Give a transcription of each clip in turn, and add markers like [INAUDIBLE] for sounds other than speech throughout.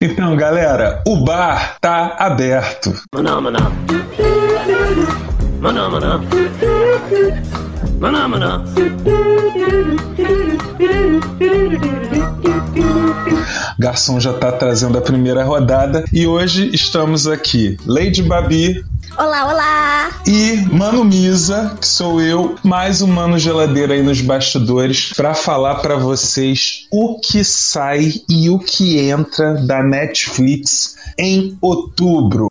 Então, galera, o bar tá aberto. Maná, maná. Maná, maná. Maná, maná. Garçom já tá trazendo a primeira rodada e hoje estamos aqui. Lady Babi, Olá, olá! E Mano Misa, que sou eu, mais um Mano Geladeira aí nos bastidores, para falar para vocês o que sai e o que entra da Netflix em outubro.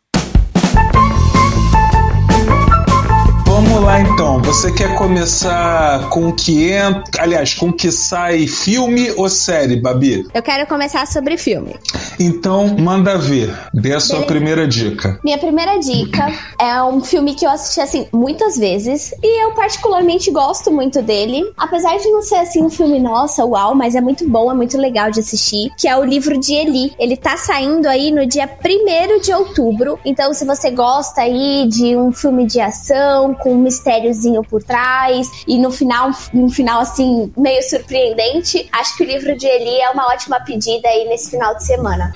Então. Você quer começar com o que entra. Aliás, com o que sai filme ou série, Babi? Eu quero começar sobre filme. Então, manda ver. Dê a sua Beleza. primeira dica. Minha primeira dica [CLEARS THROAT] é um filme que eu assisti assim muitas vezes e eu particularmente gosto muito dele. Apesar de não ser assim um filme nossa, uau, mas é muito bom, é muito legal de assistir, que é o livro de Eli. Ele tá saindo aí no dia 1 de outubro. Então, se você gosta aí de um filme de ação com um por trás e no final, um final assim, meio surpreendente. Acho que o livro de Eli é uma ótima pedida aí nesse final de semana.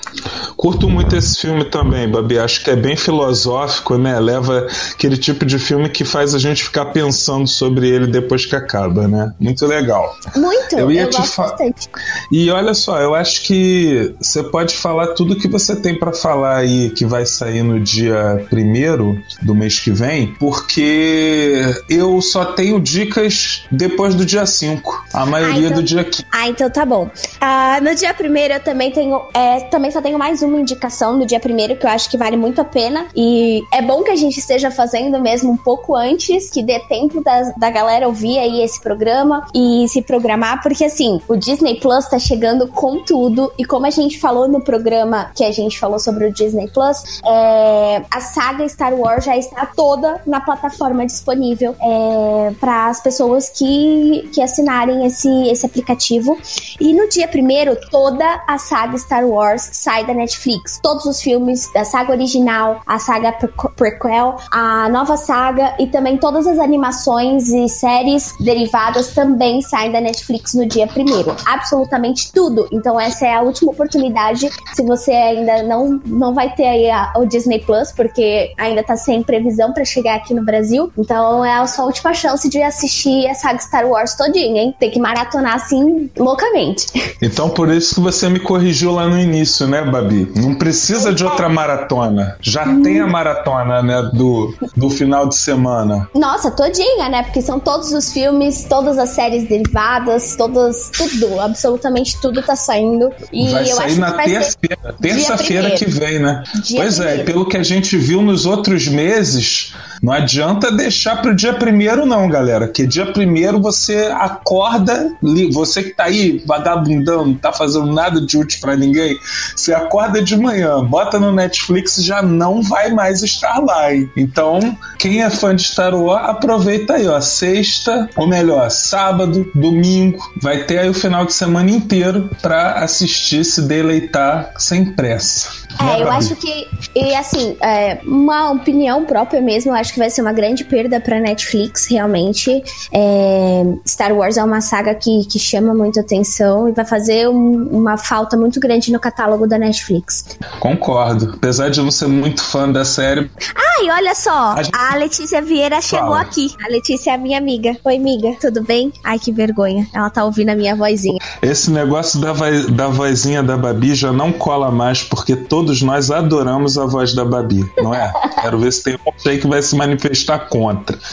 Curto muito esse filme também, Babi. Acho que é bem filosófico, né? Leva aquele tipo de filme que faz a gente ficar pensando sobre ele depois que acaba, né? Muito legal. Muito, eu, ia eu te bastante. E olha só, eu acho que você pode falar tudo que você tem para falar aí que vai sair no dia primeiro do mês que vem, porque eu só tenho dicas depois do dia 5. A maioria ah, então, do dia 15. Ah, então tá bom. Uh, no dia 1 eu também tenho. É, também só tenho mais uma indicação no dia 1 que eu acho que vale muito a pena. E é bom que a gente esteja fazendo mesmo um pouco antes, que dê tempo da, da galera ouvir aí esse programa e se programar, porque assim, o Disney Plus tá chegando com tudo. E como a gente falou no programa que a gente falou sobre o Disney Plus, é, a saga Star Wars já está toda na plataforma disponível é, para as pessoas que, que assinarem esse, esse aplicativo. E no dia primeiro, toda a saga Star Wars sai da Netflix. Todos os filmes da saga original, a saga prequel, a nova saga e também todas as animações e séries derivadas também saem da Netflix no dia primeiro. Absolutamente tudo. Então essa é a última oportunidade. Se você ainda não, não vai ter aí a, o Disney Plus, porque ainda tá sem previsão para chegar aqui no Brasil. Então é a sua última chance de assistir a saga Star Wars todinha, hein? Tem que maratonar assim loucamente. [LAUGHS] Então por isso que você me corrigiu lá no início, né, Babi? Não precisa de outra maratona. Já hum. tem a maratona, né, do, do final de semana. Nossa, todinha, né? Porque são todos os filmes, todas as séries derivadas, todas, tudo, absolutamente tudo tá saindo. E vai eu sair acho na terça-feira, terça-feira que vem, né? Dia pois é, primeiro. é, pelo que a gente viu nos outros meses, não adianta deixar pro dia primeiro, não, galera. Que dia primeiro você acorda, você que tá aí vagabundando, não tá fazendo nada de útil para ninguém, você acorda de manhã, bota no Netflix já não vai mais estar lá, hein? Então, quem é fã de Star Wars, aproveita aí, ó. Sexta, ou melhor, sábado, domingo, vai ter aí o final de semana inteiro para assistir, se deleitar sem pressa. É, eu acho que, e assim, é, uma opinião própria mesmo, eu acho que vai ser uma grande perda pra Netflix, realmente. É, Star Wars é uma saga que, que chama muito atenção e vai fazer um, uma falta muito grande no catálogo da Netflix. Concordo. Apesar de eu não ser muito fã da série. Ai, olha só, a, gente... a Letícia Vieira chegou Fala. aqui. A Letícia é a minha amiga. Oi, amiga, tudo bem? Ai, que vergonha. Ela tá ouvindo a minha vozinha. Esse negócio da, vo da vozinha da Babi já não cola mais, porque todo todos nós adoramos a voz da Babi, não é? Quero ver se tem um aí que vai se manifestar contra. [LAUGHS]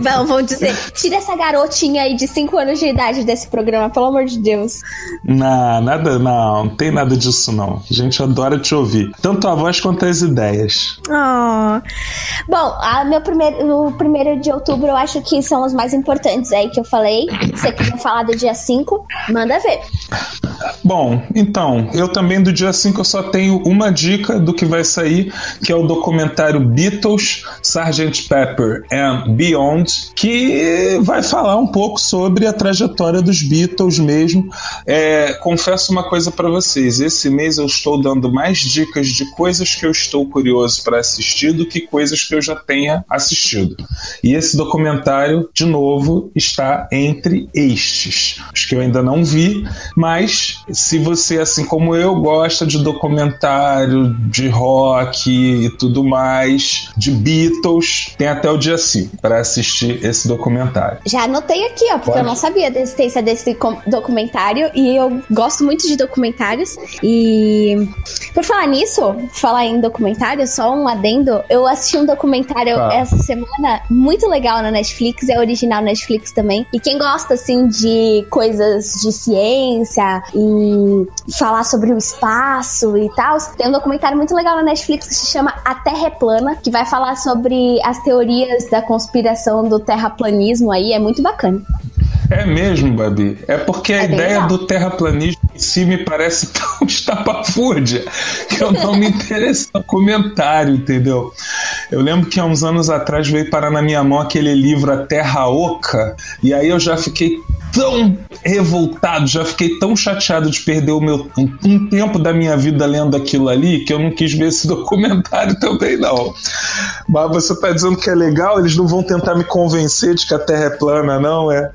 Vão, vão dizer, tira essa garotinha aí de 5 anos de idade desse programa, pelo amor de Deus. Não, nada, não, não tem nada disso não. A gente adora te ouvir, tanto a voz quanto as ideias. Oh. Bom, a meu primeiro, o primeiro de outubro eu acho que são os mais importantes aí que eu falei. Você quer falar do dia 5? Manda ver. Bom, então, eu também do dia 5 eu só tenho uma dica do que vai sair, que é o documentário Beatles, Sgt. Pepper and Beyond, que vai falar um pouco sobre a trajetória dos Beatles mesmo. É, confesso uma coisa para vocês, esse mês eu estou dando mais dicas de coisas que eu estou curioso para assistir do que coisas que eu já tenha assistido. E esse documentário, de novo, está entre estes. Os que eu ainda não vi, Mas se você, assim como eu, gosta de documentário, de rock e tudo mais, de Beatles, tem até o dia 5 para assistir esse documentário. Já anotei aqui, ó, porque Pode. eu não sabia da existência desse documentário e eu gosto muito de documentários. E por falar nisso, falar em documentário, só um adendo, eu assisti um documentário ah. essa semana muito legal na Netflix, é original Netflix também. E quem gosta assim de coisas de ciência e falar sobre o espaço e tal, tem um documentário muito legal na Netflix que se chama A Terra é Plana, que vai falar sobre as teorias da conspiração do terraplanismo aí, é muito bacana. É mesmo, Babi. É porque a é ideia legal. do terraplanismo em si me parece [LAUGHS] tão estapafúrdia que eu não me interesso no comentário, entendeu? Eu lembro que há uns anos atrás veio parar na minha mão aquele livro A Terra Oca, e aí eu já fiquei tão revoltado, já fiquei tão chateado de perder o meu um, tempo da minha vida lendo aquilo ali que eu não quis ver esse [LAUGHS] documentário também não. Mas você tá dizendo que é legal? Eles não vão tentar me convencer de que a Terra é plana, não é?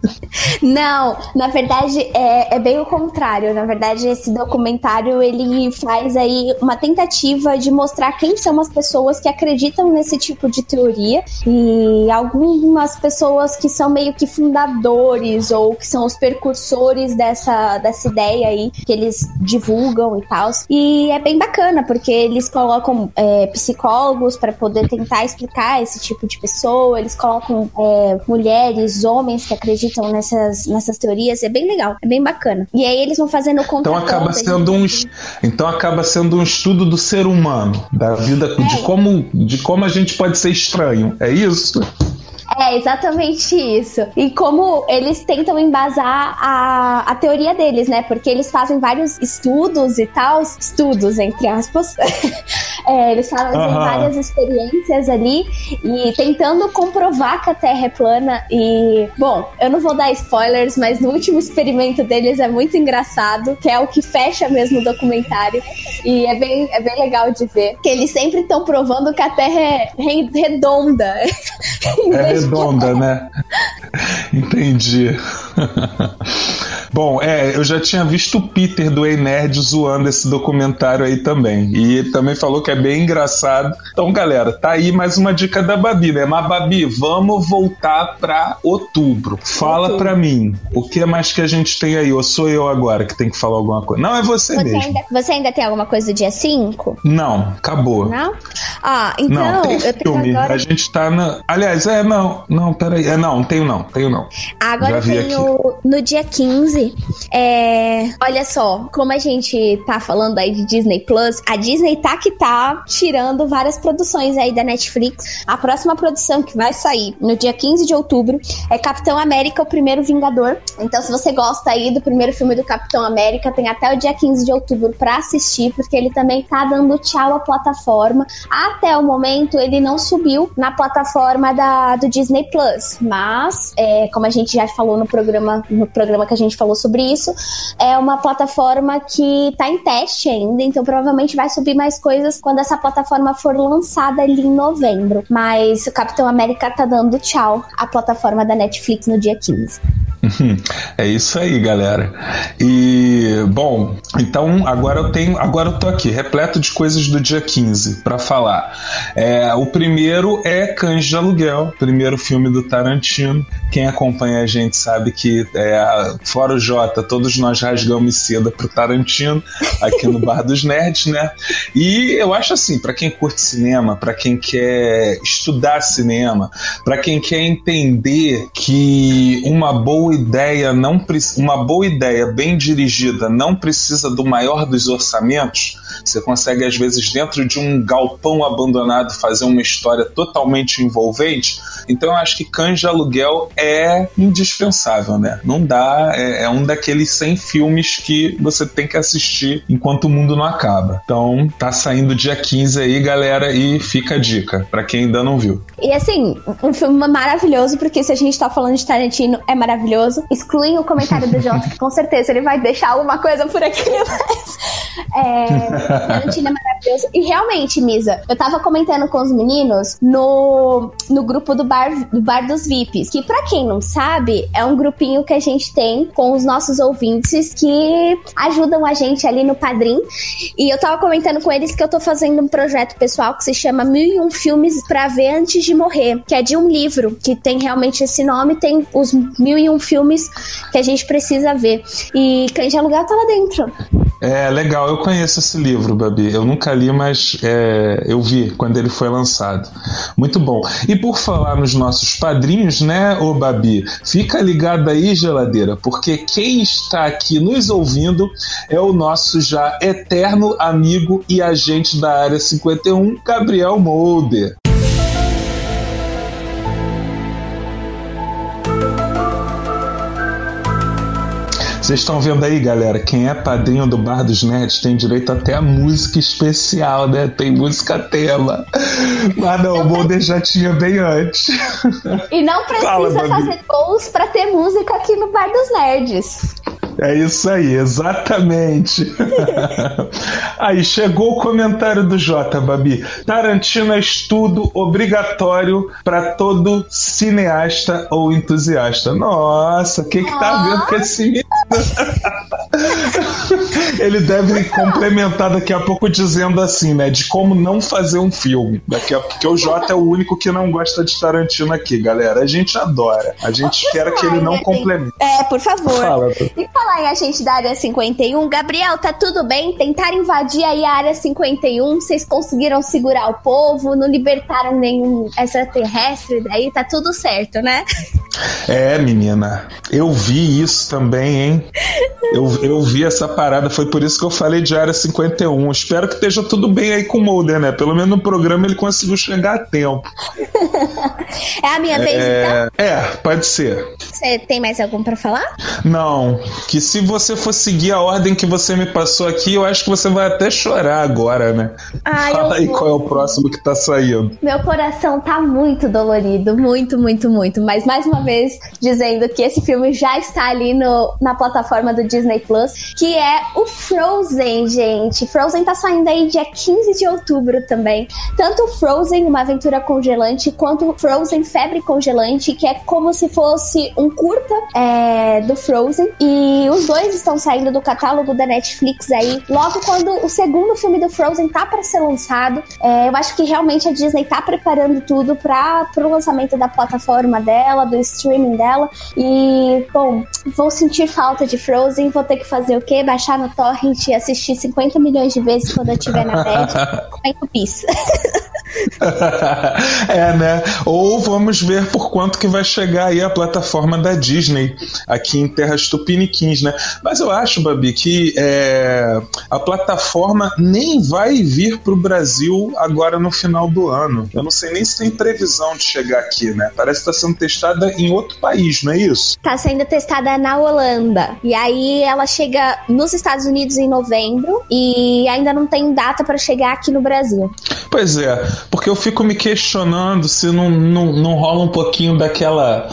Não, na verdade é, é bem o contrário. Na verdade esse documentário ele faz aí uma tentativa de mostrar quem são as pessoas que acreditam nesse tipo de teoria e algumas pessoas que são meio que fundadores ou que são os percursores dessa, dessa ideia aí, que eles divulgam e tal. E é bem bacana, porque eles colocam é, psicólogos para poder tentar explicar esse tipo de pessoa, eles colocam é, mulheres, homens que acreditam nessas, nessas teorias, é bem legal, é bem bacana. E aí eles vão fazendo o Então acaba sendo um, então acaba sendo um estudo do ser humano, da vida, é. de como de como a gente pode ser estranho, é isso? É exatamente isso. E como eles tentam embasar a, a teoria deles, né? Porque eles fazem vários estudos e tal, estudos, entre aspas. [LAUGHS] é, eles fazem uhum. várias experiências ali e tentando comprovar que a Terra é plana. E, bom, eu não vou dar spoilers, mas no último experimento deles é muito engraçado, que é o que fecha mesmo o documentário. E é bem, é bem legal de ver. Que eles sempre estão provando que a Terra é redonda. [LAUGHS] É redonda, né? [LAUGHS] Entendi. Bom, é, eu já tinha visto o Peter do Ei Nerd zoando esse documentário aí também. E ele também falou que é bem engraçado. Então, galera, tá aí mais uma dica da Babi, né? Mas, Babi, vamos voltar pra outubro. Fala outubro. pra mim, o que mais que a gente tem aí? Ou sou eu agora que tem que falar alguma coisa? Não, é você, você mesmo. Ainda, você ainda tem alguma coisa do dia 5? Não, acabou. Não? Ah, então. Não, tem filme. Agora... A gente tá na. Aliás, é, não, não, peraí. É, não, tenho não, tenho não. Agora tenho no dia 15 é, olha só, como a gente tá falando aí de Disney Plus, a Disney tá que tá tirando várias produções aí da Netflix. A próxima produção que vai sair no dia 15 de outubro é Capitão América, o primeiro Vingador. Então, se você gosta aí do primeiro filme do Capitão América, tem até o dia 15 de outubro para assistir, porque ele também tá dando tchau à plataforma. Até o momento, ele não subiu na plataforma da, do Disney Plus, mas, é, como a gente já falou no programa, no programa que a gente falou sobre isso. É uma plataforma que está em teste ainda, então provavelmente vai subir mais coisas quando essa plataforma for lançada ali em novembro. Mas o Capitão América tá dando tchau à plataforma da Netflix no dia 15. É isso aí, galera. E bom, então agora eu tenho, agora eu tô aqui repleto de coisas do dia 15 para falar. É, o primeiro é Cães de Aluguel, primeiro filme do Tarantino. Quem acompanha a gente sabe que é, fora o Jota, todos nós rasgamos seda pro Tarantino aqui no Bar dos Nerds, né? E eu acho assim, para quem curte cinema, para quem quer estudar cinema, para quem quer entender que uma boa ideia não uma boa ideia bem dirigida não precisa do maior dos orçamentos. Você consegue às vezes dentro de um galpão abandonado fazer uma história totalmente envolvente. Então eu acho que Cães de Aluguel é indispensável, né? Não dá, é, é um daqueles 100 filmes que você tem que assistir enquanto o mundo não acaba. Então tá saindo dia 15 aí, galera, e fica a dica para quem ainda não viu. E assim, um filme maravilhoso porque se a gente tá falando de Tarantino é maravilhoso maravilhoso. Excluem o comentário do Jota, que [LAUGHS] com certeza ele vai deixar alguma coisa por aqui, [LAUGHS] mas. É, Tarantino é maravilhoso. E realmente, Misa, eu tava comentando com os meninos no, no grupo do bar, do bar dos VIPs, que para quem não sabe, é um grupinho que a gente tem com os nossos ouvintes que ajudam a gente ali no Padrim. E eu tava comentando com eles que eu tô fazendo um projeto pessoal que se chama Mil e Um Filmes para Ver Antes de Morrer, que é de um livro que tem realmente esse nome, tem os mil e um filmes que a gente precisa ver. E Cães de Aluguel tá lá dentro. É, legal, eu conheço esse livro, Babi. Eu nunca li, mas é, eu vi quando ele foi lançado. Muito bom. E por falar nos nossos padrinhos, né, ô Babi? Fica ligado aí, geladeira, porque quem está aqui nos ouvindo é o nosso já eterno amigo e agente da Área 51, Gabriel Molder. Vocês estão vendo aí, galera? Quem é padrinho do Bar dos Nerds tem direito até a música especial, né? Tem música tema. Mas não, o Molder já tinha bem antes. E não precisa Fala, fazer gols para ter música aqui no Bar dos Nerds. É isso aí, exatamente. [LAUGHS] aí chegou o comentário do J, Babi. Tarantino é estudo obrigatório para todo cineasta ou entusiasta. Nossa, o que que tá vendo com esse menino? Ele deve complementar daqui a pouco dizendo assim, né? De como não fazer um filme. Daqui a porque o J é o único que não gosta de Tarantino aqui, galera. A gente adora. A gente quer que ele não complemente. É, por favor. Fala, e falar em agente da área 51, Gabriel, tá tudo bem? Tentaram invadir aí a área 51, vocês conseguiram segurar o povo, não libertaram nenhum extraterrestre daí, tá tudo certo, né? É, menina, eu vi isso também, hein? Eu, eu vi essa parada, foi por isso que eu falei de Área 51. Espero que esteja tudo bem aí com o Mulder, né? Pelo menos no programa ele conseguiu chegar a tempo. [LAUGHS] é a minha vez, é... então? É, pode ser. Você tem mais algum para falar? Não, que se você for seguir a ordem que você me passou aqui, eu acho que você vai até chorar agora, né? Ai, Fala aí qual é o próximo que tá saindo. Meu coração tá muito dolorido, muito, muito, muito. Mas mais uma vez dizendo que esse filme já está ali no, na plataforma do Disney Plus, que é o Frozen, gente. Frozen tá saindo aí dia 15 de outubro também. Tanto Frozen, uma aventura congelante, quanto Frozen Febre Congelante, que é como se fosse um curta é, do Frozen. E os dois estão saindo do catálogo da Netflix aí, logo quando o segundo filme do Frozen tá para ser lançado. É, eu acho que realmente a Disney tá preparando tudo para o lançamento da plataforma dela, do streaming dela. E, bom, vou sentir falta de Frozen, vou ter que fazer o quê? Baixar no torrent e assistir 50 milhões de vezes quando eu tiver na bed. [LAUGHS] Comendo pizza. [LAUGHS] é, né? Ou vamos ver por quanto que vai chegar aí a plataforma da Disney aqui em Terras Tupiniquins, né? Mas eu acho, Babi, que é, a plataforma nem vai vir para o Brasil agora no final do ano. Eu não sei nem se tem previsão de chegar aqui, né? Parece que está sendo testada em outro país, não é isso? Está sendo testada na Holanda. E aí ela chega nos Estados Unidos em novembro e ainda não tem data para chegar aqui no Brasil. Pois é, porque eu fico me questionando se não, não, não rola um pouquinho daquela.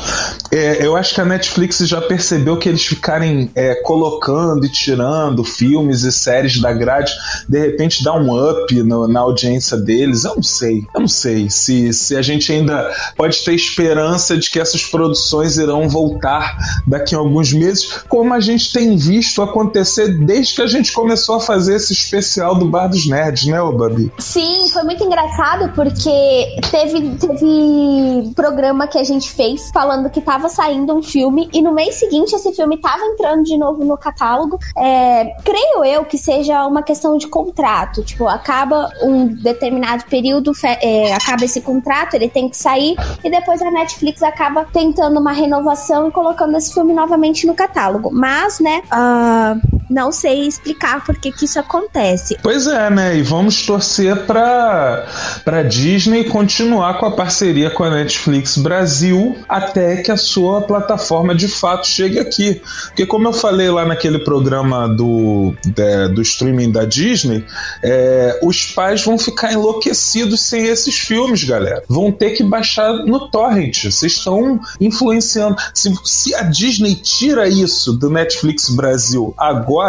É, eu acho que a Netflix já percebeu que eles ficarem é, colocando e tirando filmes e séries da grade, de repente dá um up no, na audiência deles. Eu não sei, eu não sei se, se a gente ainda pode ter esperança de que essas produções irão voltar daqui a alguns meses, como a gente tem visto acontecer desde que a gente começou a fazer esse especial do Bar dos Nerds, né, ô Babi? Sim, foi muito engraçado porque teve, teve programa que a gente fez falando que tava saindo um filme e no mês seguinte esse filme tava entrando de novo no catálogo. É, creio eu que seja uma questão de contrato. Tipo, acaba um determinado período, é, acaba esse contrato, ele tem que sair e depois a Netflix acaba tentando uma renovação e colocando esse filme novamente no catálogo. Mas, né, uh, Não sei explicar por que, isso acontece. Pois é, né? E vamos torcer para para Disney continuar com a parceria com a Netflix Brasil até que a sua plataforma de fato chegue aqui. Porque como eu falei lá naquele programa do, de, do streaming da Disney, é, os pais vão ficar enlouquecidos sem esses filmes, galera. Vão ter que baixar no torrent. Vocês estão influenciando. Se, se a Disney tira isso do Netflix Brasil agora,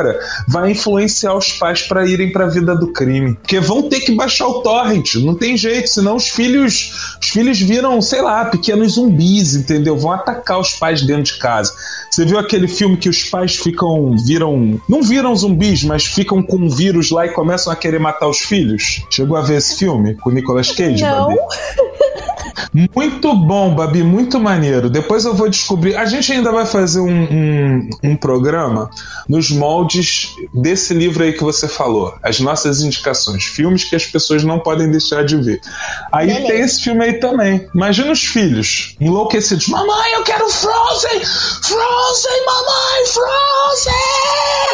vai influenciar os pais para irem para a vida do crime. Porque vão ter que baixar o torrent. Não tem jeito, senão os filhos, os filhos viram, sei lá, pequenos zumbis, entendeu? Vão atacar os pais dentro de casa. Você viu aquele filme que os pais ficam, viram, não viram zumbis, mas ficam com um vírus lá e começam a querer matar os filhos? Chegou a ver esse filme com Nicolas Cage, Não. Babi? Muito bom, Babi, muito maneiro. Depois eu vou descobrir. A gente ainda vai fazer um, um, um, programa nos moldes desse livro aí que você falou. As nossas indicações. Filmes que as pessoas não podem deixar de ver. Aí Beleza. tem esse filme aí também. Imagina os filhos enlouquecidos. Mamãe, eu quero Frozen! Frozen, mamãe, Frozen!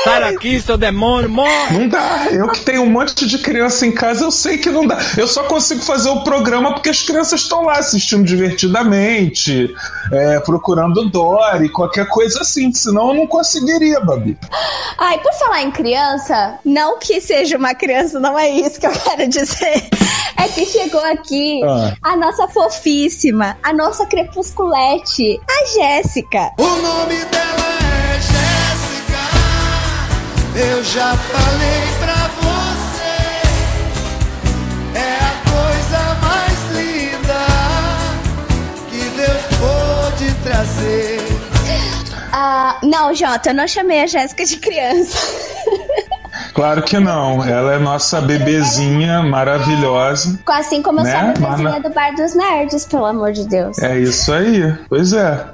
Sai daqui, seu demônio, morre! Não dá. Eu que tenho um monte de criança em casa, eu sei que não dá. Eu só consigo fazer o programa porque as crianças estão lá assistindo divertidamente, é, procurando Dory, qualquer coisa assim. Senão eu não conseguiria, Babi. Ai, por falar em criança, não que seja uma criança, não é isso que eu [LAUGHS] quero dizer. É que chegou aqui Ah. a nossa fofíssima, a nossa crepusculete, a Jéssica. O nome dela é Jéssica. Eu já falei pra não, Jota, eu não chamei a Jéssica de criança. Claro que não. Ela é nossa bebezinha maravilhosa. Assim como eu Né? sou a bebezinha Mas do Bar dos Nerds, pelo amor de Deus. É isso aí. Pois é.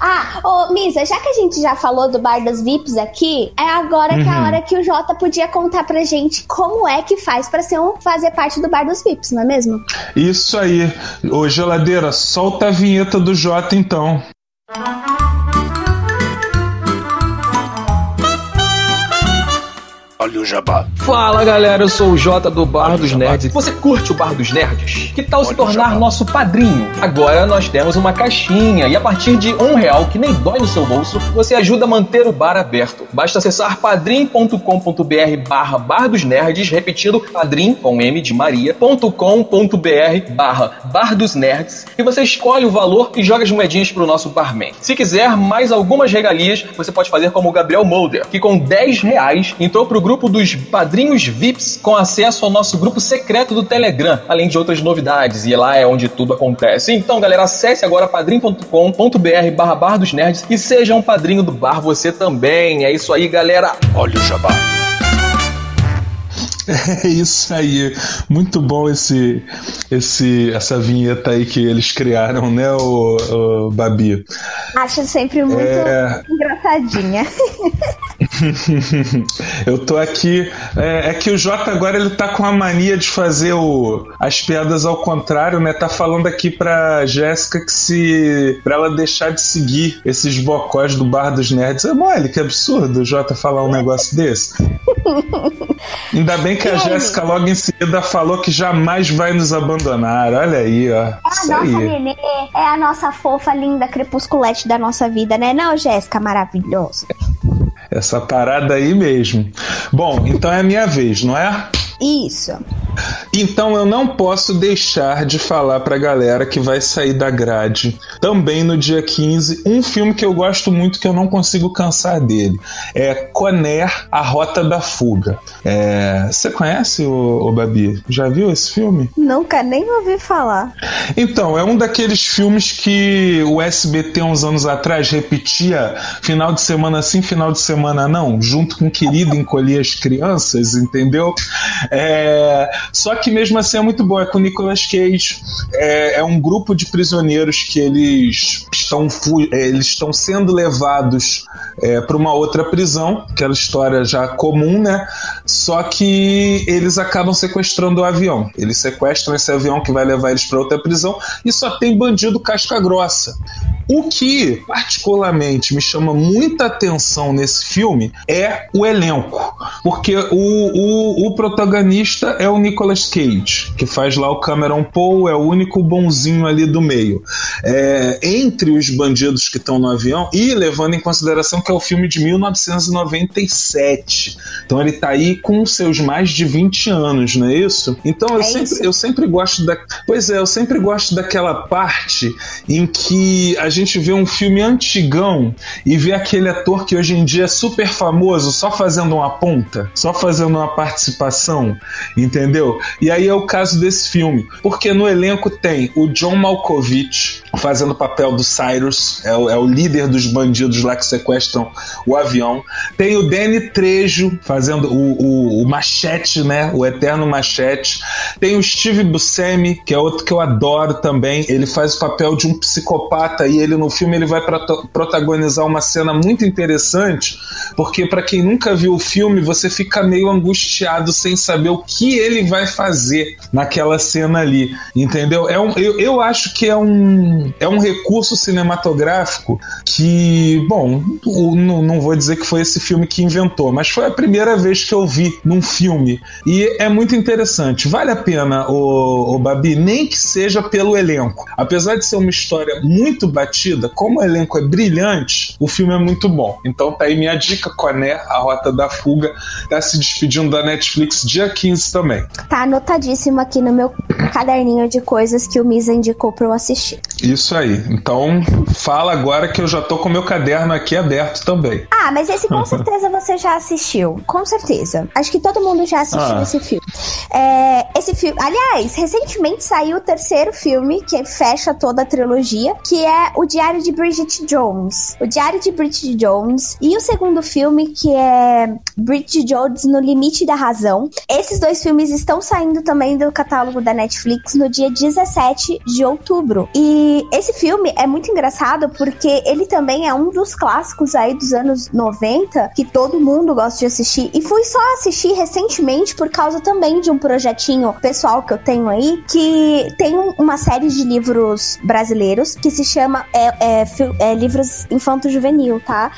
Ah, ô Misa, já que a gente já falou do Bar dos VIPs aqui, é agora que é a hora que o Jota podia contar pra gente como é que faz pra ser um, fazer parte do Bar dos VIPs, não é mesmo? Isso aí. Ô, geladeira, solta a vinheta do Jota então. Olha o jabá. Fala galera, eu sou o Jota do Bar dos Nerds. Você curte o Bar dos Nerds? Que tal se tornar nosso padrinho? Agora nós temos uma caixinha e a partir de um real, que nem dói no seu bolso, você ajuda a manter o bar aberto. Basta acessar padrim.com.br barra Bar dos Nerds, repetindo padrim com M de Maria.com.br barra Bar dos Nerds e você escolhe o valor e joga as moedinhas pro nosso barman. Se quiser mais algumas regalias, você pode fazer como o Gabriel Molder, que com 10 reais entrou pro grupo dos padrinhos VIPs com acesso ao nosso grupo secreto do Telegram, além de outras novidades, e lá é onde tudo acontece. Então, galera, acesse agora padrim.com.br barra Bar dos Nerds e seja um padrinho do bar você também. É isso aí, galera. Olha o jabá. [LAUGHS] É isso aí. Muito bom esse, esse, essa vinheta aí que eles criaram, né, o, o Babi? Acho sempre muito É. engraçadinha. [LAUGHS] [LAUGHS] Eu tô aqui. É, é que o Jota agora ele tá com a mania de fazer o, as piadas ao contrário, né? Tá falando aqui pra Jéssica que se. pra ela deixar de seguir esses bocós do Bar dos Nerds. É mole, que absurdo o Jota falar um negócio desse. [LAUGHS] Ainda bem que a? Jéssica logo em seguida falou que jamais vai nos abandonar. Olha aí, ó. É a Isso nossa aí. nenê, é a nossa fofa, linda crepusculete da nossa vida, né? Não, Jéssica, maravilhosa. Essa parada aí mesmo. Bom, então é a minha vez, não é? Isso. Então eu não posso deixar de falar pra galera que vai sair da grade também no dia 15 um filme que eu gosto muito que eu não consigo cansar dele. É Conner, A Rota da Fuga. É, Você conhece o, o Babi? Já viu esse filme? Nunca nem ouvi falar. Então, é um daqueles filmes que o SBT uns anos atrás repetia final de semana sim, final de semana não, junto com Querido Encolher as Crianças, entendeu? É, Só que mesmo assim é muito bom, é com Nicolas Cage. É, é um grupo de prisioneiros que eles estão, é, eles estão sendo levados para uma outra prisão, aquela história já comum, né? Só que eles acabam sequestrando o avião. Eles sequestram esse avião que vai levar eles para outra prisão e só tem bandido casca grossa. O que particularmente me chama muita atenção nesse filme é o elenco, porque o, o, o protagonista é o Nicolas Cage, que faz lá o Cameron Poe, é o único bonzinho ali do meio. É, entre os bandidos que estão no avião, e levando em consideração que é o filme de 1997. Então ele tá aí com seus mais de 20 anos, não é isso? Então eu, É sempre, isso. eu sempre gosto da. Pois é, eu sempre gosto daquela parte em que a gente vê um filme antigão e vê aquele ator que hoje em dia é super famoso só fazendo uma ponta, só fazendo uma participação, entendeu? E aí é o caso desse filme, porque no elenco tem o John Malkovich fazendo o papel do Cyrus, é o, é o líder dos bandidos lá que sequestram o avião. Tem o Danny Trejo fazendo o, o, o Machete, né? O eterno Machete. Tem o Steve Buscemi, que é outro que eu adoro também. Ele faz o papel de um psicopata e ele no filme ele vai protagonizar uma cena muito interessante, porque para quem nunca viu o filme, você fica meio angustiado sem saber o que ele vai fazer naquela cena ali, entendeu? É um, eu, eu acho que é um, é um recurso cinematográfico que, bom, o- não, não vou dizer que foi esse filme que inventou, mas foi a primeira vez que eu vi num filme e é muito interessante. Vale a pena, o, Babi, nem que seja pelo elenco. Apesar de ser uma história muito batida, como o elenco é brilhante, o filme é muito bom. Então tá aí minha dica, Coné, A Rota da Fuga, tá se despedindo da Netflix dia 15 também. Tá anotadíssimo aqui no meu caderninho de coisas que o Misa indicou pra eu assistir. Isso aí. Então fala agora que eu já tô com meu caderno aqui aberto também. Ah, mas esse com [LAUGHS] certeza você já assistiu. Com certeza. Acho que todo mundo já assistiu Ah. esse filme. É, esse filme. Aliás, recentemente saiu o terceiro filme que fecha toda a trilogia, que é O Diário de Bridget Jones. O Diário de Bridget Jones. E o segundo filme, que é Bridget Jones no Limite da Razão. Esses dois filmes estão saindo também do catálogo da Netflix no dia 17 de outubro. E esse filme é muito engraçado porque ele também é um dos clássicos aí dos anos 90 que todo mundo gosta de assistir. E fui só assistir recentemente por causa também de um projetinho pessoal que eu tenho aí, que tem um- uma série de livros brasileiros que se chama é, é, é, Livros Infanto-Juvenil, tá?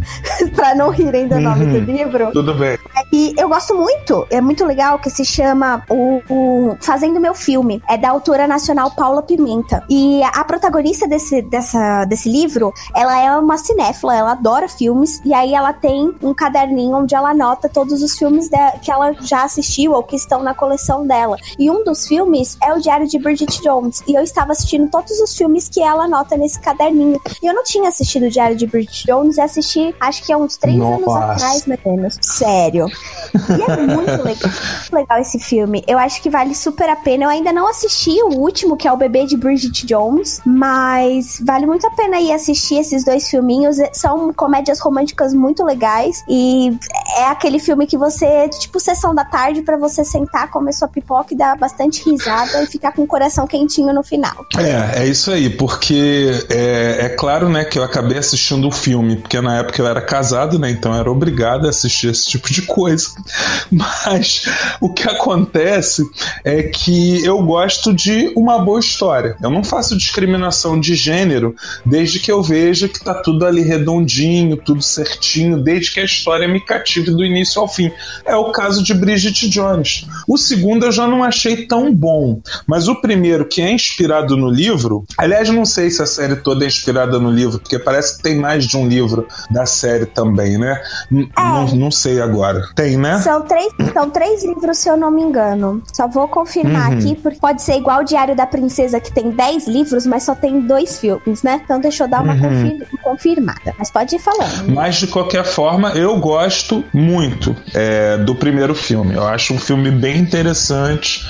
[LAUGHS] pra não rirem do nome do livro. Tudo bem. E eu gosto muito, é muito legal que se chama o, o Fazendo Meu Filme. É da autora nacional Paula Pimenta. E a protagonista desse, dessa, desse livro, ela é uma cinéfila, ela adora filmes. E aí ela tem um caderninho onde ela anota todos os filmes de- que ela já assistiu ou que estão na coleção dela. E um dos filmes é o Diário de Bridget Jones. E eu estava assistindo todos os filmes que ela anota nesse caderninho. E eu não tinha assistido o Diário de Bridget Jones e assisti, acho que há uns três anos Nossa. atrás, mais ou menos. Sério. E é muito legal, [LAUGHS] muito legal esse filme. Eu acho que vale super a pena. Eu ainda não assisti o último, que é o Bebê de Bridget Jones, mas vale muito a pena ir assistir esses dois filminhos. São comédias românticas muito legais e é aquele filme que você, tipo, sessão da tarde pra você sentar, comer sua pipoca e dar bastante risada e ficar com o coração quentinho no final. É, é isso aí, porque é, é claro, né, que eu acabei assistindo o filme, porque na época eu era casado, né, então eu era obrigado a assistir esse tipo de coisa. [LAUGHS] Mas o que acontece é que eu gosto de uma boa história. Eu não faço discriminação de gênero desde que eu veja que tá tudo ali redondinho, tudo certinho, desde que a história me cative do início ao fim. É o caso de Bridget Jones. O segundo eu já não achei tão bom, mas o primeiro, que é inspirado no livro, aliás, não sei se a série toda é inspirada no livro, porque parece que tem mais de um livro da série também, né? N- Não, não sei agora. Tem, né? São três, são três livros, se eu não me engano. Só vou confirmar Uhum. aqui, porque pode ser igual o Diário da Princesa, que tem dez livros, mas só tem dois filmes, né? Então deixa eu dar uma Uhum. confir- confirmada. Mas pode ir falando. Mas de qualquer forma, eu gosto muito é, do primeiro filme. Eu acho um filme bem interessante.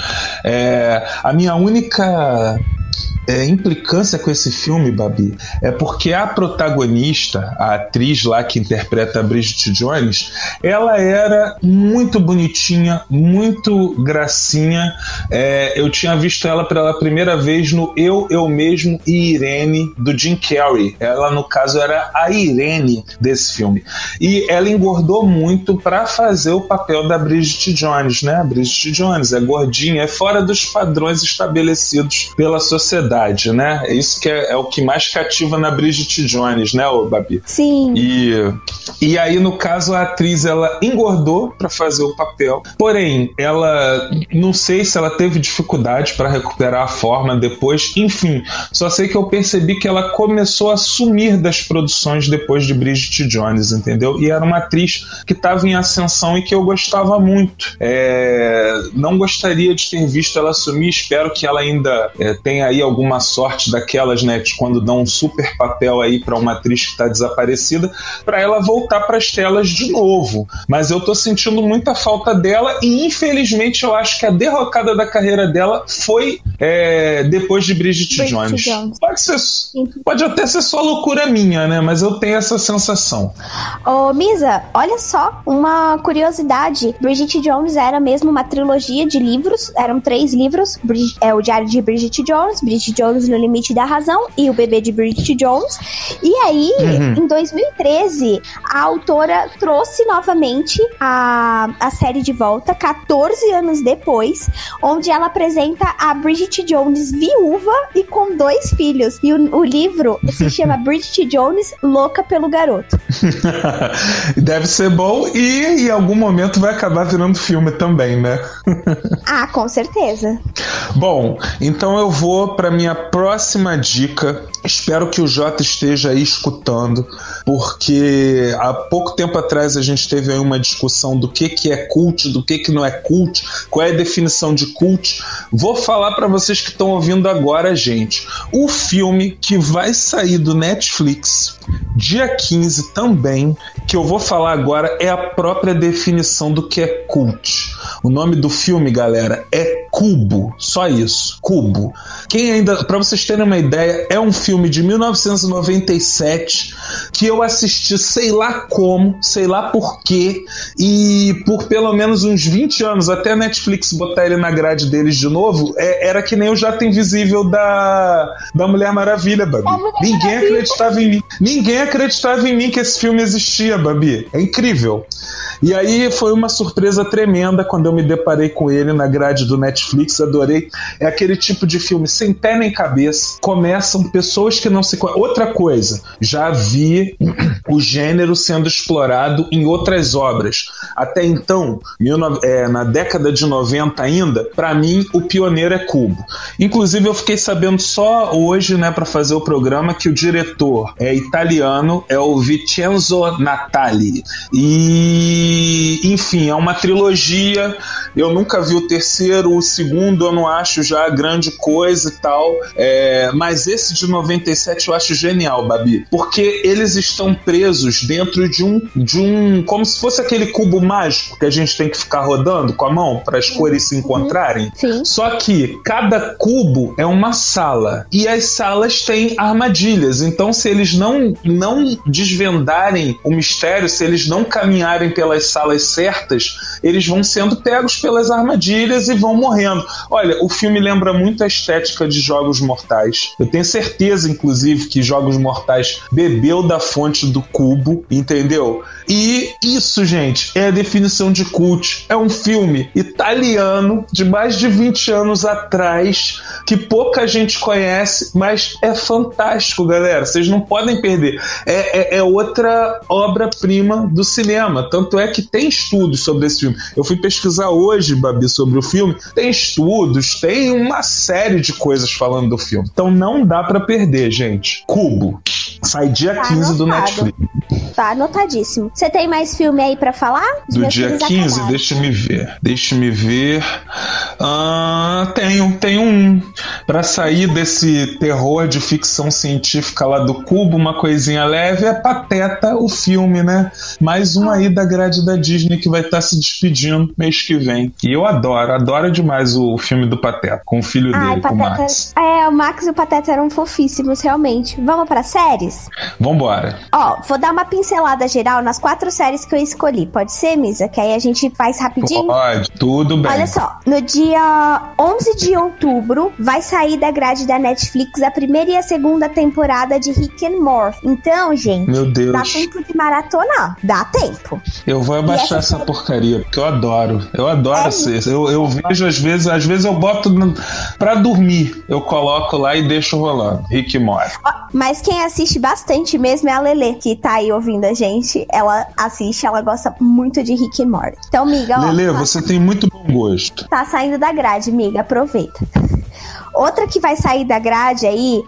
É, a minha única é, implicância com esse filme, Babi, é porque a protagonista, a atriz lá que interpreta a Bridget Jones, ela era muito bonitinha, muito gracinha. É, eu tinha visto ela pela primeira vez no Eu, Eu Mesmo e Irene, do Jim Carrey. Ela, no caso, era a Irene desse filme. E ela engordou muito para fazer o papel da Bridget Jones, né? A Bridget Jones é gordinha, é fora dos padrões estabelecidos pela sociedade. Verdade, né? É isso que é, é, o que mais cativa na Bridget Jones, né, ô Babi? Sim. E, e aí, no caso, a atriz ela engordou para fazer o papel, porém, ela não sei se ela teve dificuldade para recuperar a forma depois, enfim, só sei que eu percebi que ela começou a sumir das produções depois de Bridget Jones, entendeu? E era uma atriz que estava em ascensão e que eu gostava muito. É, não gostaria de ter visto ela sumir, espero que ela ainda é, tenha aí alguma sorte daquelas, né, de quando dão um super papel aí para uma atriz que está desaparecida, para ela voltar para as telas de novo. Mas eu tô sentindo muita falta dela e infelizmente eu acho que a derrocada da carreira dela foi é, depois de Bridget, Bridget Jones. Jones. Pode ser, pode até ser só loucura minha, né? Mas eu tenho essa sensação. Ô, Misa, olha só, uma curiosidade. Bridget Jones era mesmo uma trilogia de livros, eram três livros, é o Diário de Bridget Jones, Bridget Jones no Limite da Razão e o Bebê de Bridget Jones. E aí, uhum. em 2013, a autora trouxe novamente a, a série de volta, 14 anos depois, onde ela apresenta a Bridget Jones viúva e com dois filhos. E o, o livro se [LAUGHS] chama Bridget Jones Louca pelo Garoto. [LAUGHS] Deve ser bom e em algum momento vai acabar virando filme também, né? [LAUGHS] ah, com certeza. Bom, então eu vou para minha próxima dica. Espero que o Jota esteja aí escutando, porque há pouco tempo atrás a gente teve aí uma discussão do que, que é cult, do que, que não é cult, qual é a definição de cult. Vou falar para vocês que estão ouvindo agora, gente. O filme que vai sair do Netflix dia 15 também, que eu vou falar agora, é a própria definição do que é cult. O nome do filme, galera, é Cubo. Só isso, Cubo. Quem ainda, para vocês terem uma ideia, é um filme de 1997 que eu assisti, sei lá como, sei lá por quê, e por pelo menos uns 20 anos, até a Netflix botar ele na grade deles de novo, é, era que nem o Jato Invisível da, da Mulher Maravilha, Babi. Ninguém acreditava em mim. Ninguém acreditava em mim que esse filme existia, Babi. É incrível. E aí foi uma surpresa tremenda quando eu me deparei com ele na grade do Netflix, adorei. É aquele tipo de filme sem pé nem cabeça. Começam pessoas que não se Outra coisa, já vi o gênero sendo explorado em outras obras. Até então, é, na década de 90 ainda, para mim o pioneiro é Cubo. Inclusive eu fiquei sabendo só hoje, né, para fazer o programa que o diretor é italiano, é o Vincenzo Natali. E enfim, é uma trilogia. Eu nunca vi o terceiro, o segundo eu não acho já grande coisa e tal. É, mas esse de 97 eu acho genial, Babi. Porque eles estão presos dentro de um. de um. como se fosse aquele cubo mágico que a gente tem que ficar rodando com a mão para as cores se encontrarem. Sim. Só que cada cubo é uma sala. E as salas têm armadilhas. Então, se eles não, não desvendarem o mistério, se eles não caminharem pelas as salas certas, eles vão sendo pegos pelas armadilhas e vão Olha, o filme lembra muito a estética de Jogos Mortais. Eu tenho certeza, inclusive, que Jogos Mortais bebeu da fonte do cubo, entendeu? E isso, gente, é a definição de cult. É um filme italiano de mais de 20 anos atrás que pouca gente conhece, mas é fantástico, galera. Vocês não podem perder. É, é, é outra obra-prima do cinema. Tanto é que tem estudos sobre esse filme. Eu fui pesquisar hoje, Babi, sobre o filme. Tem estudos, tem uma série de coisas falando do filme. Então não dá para perder, gente. Cubo. Sai dia tá 15 anotado. do Netflix. Tá anotadíssimo. Você tem mais filme aí para falar? Os do dia 15? Deixa me ver. Deixa me ver. Ah, tenho, tenho um. Para sair desse terror de ficção científica lá do Cubo, uma coisinha leve, é Pateta, o filme, né? Mais um aí da grade da Disney que vai estar tá se despedindo mês que vem. E eu adoro, adoro demais o filme do Pateta, com o filho Ai, dele, Pateta, com o Max. É, o Max e o Pateta eram fofíssimos, realmente. Vamos para séries? Vambora. Ó, vou dar uma pincelada geral nas quatro séries que eu escolhi. Pode ser, Misa? Que aí a gente faz rapidinho? Pode, tudo bem. Olha só, no dia 11 de outubro vai sair da grade da Netflix a primeira e a segunda temporada de Rick and Morty. Então, gente, Meu Deus. dá tempo de maratonar. Dá tempo. Eu vou abaixar essa série- porcaria, porque eu adoro. Eu adoro É essa. Eu, eu vejo às vezes, às vezes eu boto no, pra dormir. Eu coloco lá e deixo rolando. Rick e Morty. Mas quem assiste bastante mesmo é a Lele, que tá aí ouvindo a gente. Ela assiste, ela gosta muito de Rick and Morty. Então, miga, ó, Lele, tá- você tem muito bom gosto. tá saindo da grade, miga, aproveita. Outra que vai sair da grade aí,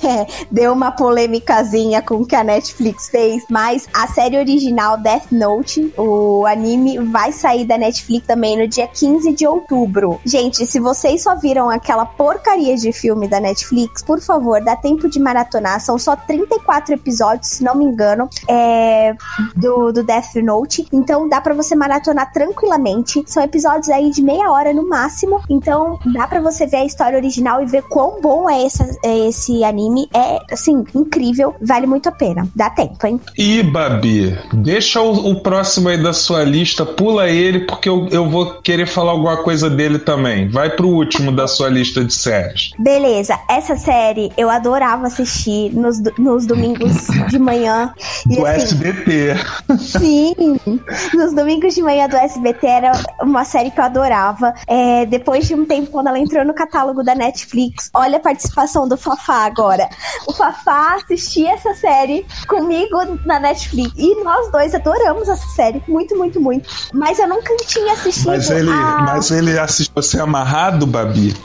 [LAUGHS] deu uma polêmicazinha com o que a Netflix fez, mas a série original Death Note, o anime, vai sair da Netflix também no dia 15 de outubro. Gente, se vocês só viram aquela porcaria de filme da Netflix, por favor, dá tempo de maratonar. São só 34 episódios, se não me engano, é, do, do Death Note. Então dá pra você maratonar tranquilamente. São episódios aí de meia hora no máximo. Então dá pra você ver a história original e ver quão bom é, essa, é esse anime. É, assim, incrível. Vale muito a pena. Dá tempo, hein? E, Babi, deixa o, o próximo aí da sua lista, pula ele, porque eu, eu vou querer falar alguma coisa dele também. Vai pro último da sua lista de séries. Beleza, essa série eu adorava assistir nos, nos domingos de manhã. E Do assim, SBT. Sim, nos domingos de manhã do SBT era uma série que eu adorava. É, depois de um tempo, quando ela entrou no catálogo da Netflix, olha a participação do Fafá agora. O Fafá assistia essa série comigo na Netflix. E nós dois adoramos essa série. Muito, muito, muito. Mas eu nunca tinha assistido Mas ele, a... mas ele assistiu você amarrado, Babi?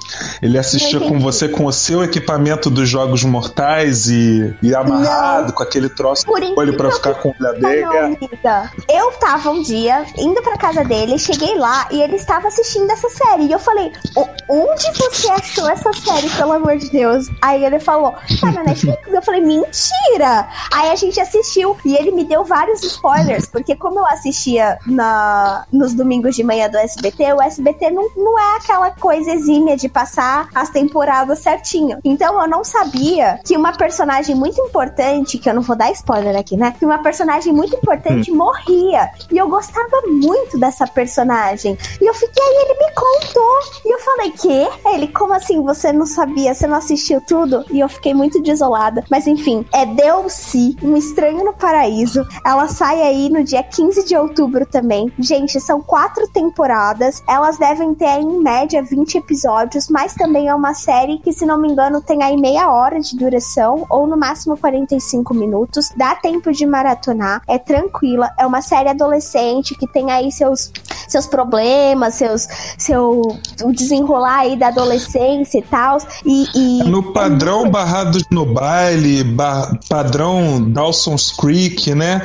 Ele assistia Não com você com o seu equipamento dos Jogos Mortais e, e amarrado com aquele troço Por no olho pra ficar com Não, olhadeira. amiga. Eu tava um dia indo pra casa dele, cheguei lá e ele estava assistindo essa série. E eu falei, "O- onde você achou essa série, pelo amor de Deus? Aí ele falou, tá na Netflix? Eu falei, mentira! Aí a gente assistiu e ele me deu vários spoilers, porque como eu assistia na, nos domingos de manhã do SBT, o SBT não, não é aquela coisa exímia de passar as temporadas certinho. Então eu não sabia que uma personagem muito importante, que eu não vou dar spoiler aqui, né? Que uma personagem muito importante morria. E eu gostava muito dessa personagem. E eu fiquei, aí ele me contou. E eu falei, quê? Ele, como assim você não sabia? Você não assistiu tudo? E eu fiquei muito desolada. Mas enfim, é Delcy, Um Estranho no Paraíso. Ela sai aí no dia 15 de outubro também. Gente, são quatro temporadas. Elas devem ter em média 20 episódios, mas também é uma série que, se não me engano, tem aí meia hora de duração, ou no máximo 45 minutos. Dá tempo de maratonar, é tranquila. É uma série adolescente que tem aí seus, seus problemas, seus, seu o desenrolar aí da adolescência e tal. E, No padrão Barrados no Baile, ba- padrão Dawson's Creek, né?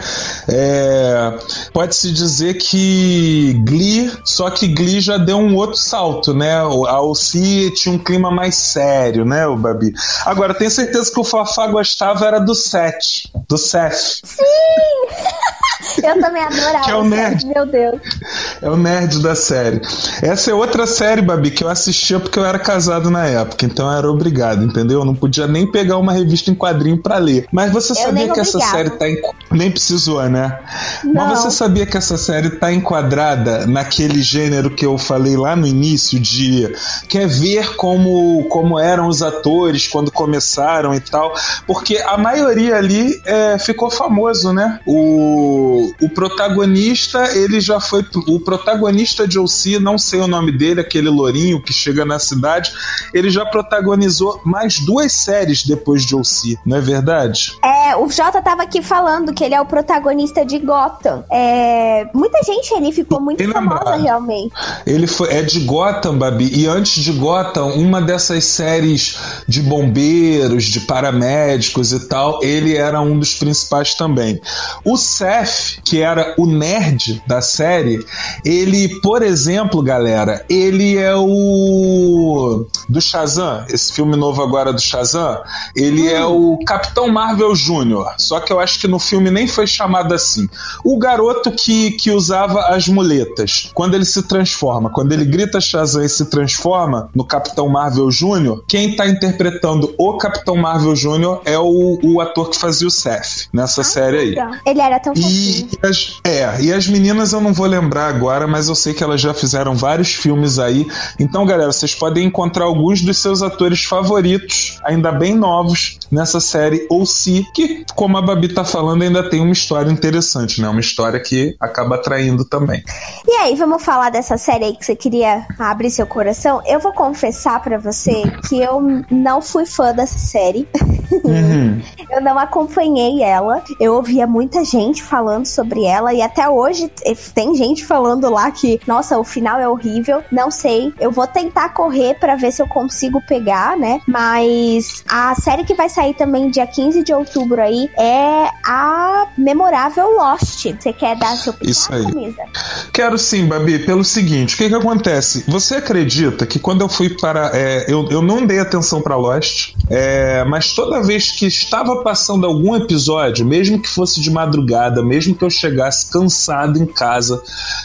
É, Pode-se dizer que Glee, só que Glee já deu um outro salto, né? O- A OC tinha um clima mais sério, né, o Babi? Agora, tenho certeza que o Fafá gostava era do Seth, do Seth. [LAUGHS] eu também adorava. Que é o nerd. Meu Deus. É o nerd da série. Essa é outra série, Babi, que eu assistia porque eu era casado na época, então eu era obrigado, entendeu? Eu não podia nem pegar uma revista em quadrinho pra ler. Mas você Eu sabia que essa série tá em... Nem precisou, né? Não. Mas você sabia que essa série tá enquadrada naquele gênero que eu falei lá no início de quer ver como, como eram os atores quando começaram e tal, porque a maioria ali é, ficou famoso, né? O, o protagonista, ele já foi o protagonista de OC, não sei o nome dele, aquele lourinho que chega na cidade, ele já protagonizou mais duas séries depois de OC, não é verdade? É, o Jota tava aqui falando que ele é o protagonista de Gotham. É, muita gente ali ficou muito Bem famosa, lembrado. realmente. Ele foi, é de Gotham, Babi. E antes de Gotham, uma dessas séries de bombeiros, de paramédicos e tal, ele era um dos principais também. O Seth que era o nerd da série, ele, por exemplo, galera, ele é o do Shazam, esse filme novo agora do Shazam, ele é o Capitão Marvel Júnior. Só que eu acho que no filme nem foi chamado assim. O garoto que, que usava as muletas. Quando ele se transforma, quando ele grita Shazam e se transforma no Capitão Marvel Júnior, quem tá interpretando o Capitão Marvel Júnior é o, o ator que fazia o Seth nessa ah, série aí. Ele era tão e as, É, e as meninas eu não vou lembrar agora, mas eu sei que elas já fizeram vários filmes aí. Então, galera, vocês podem encontrar alguns dos seus atores favoritos, ainda bem novos, nessa série ou se que, como a Babi tá falando, ainda tem uma história interessante, né? Uma história que acaba atraindo também. E aí, vamos falar dessa série aí que você queria abrir seu coração? Eu vou confessar para você que eu não fui fã dessa série. Uhum. [LAUGHS] eu não acompanhei ela. Eu ouvia muita gente falando sobre ela e até hoje tem gente falando lá que, nossa, o final é horrível. Não sei. Eu vou tentar correr para ver se eu consigo pegar, né? Mas a série que vai sair também dia 15 de outubro aí é a memorável Lost. Você quer dar seu opinião, Isso aí. Camisa? Quero sim, Babi, pelo seguinte, o que que acontece? Você acredita que quando eu fui para... É, eu, eu não dei atenção para Lost, é, mas toda vez que estava passando algum episódio, mesmo que fosse de madrugada, mesmo que eu chegasse cansado em casa,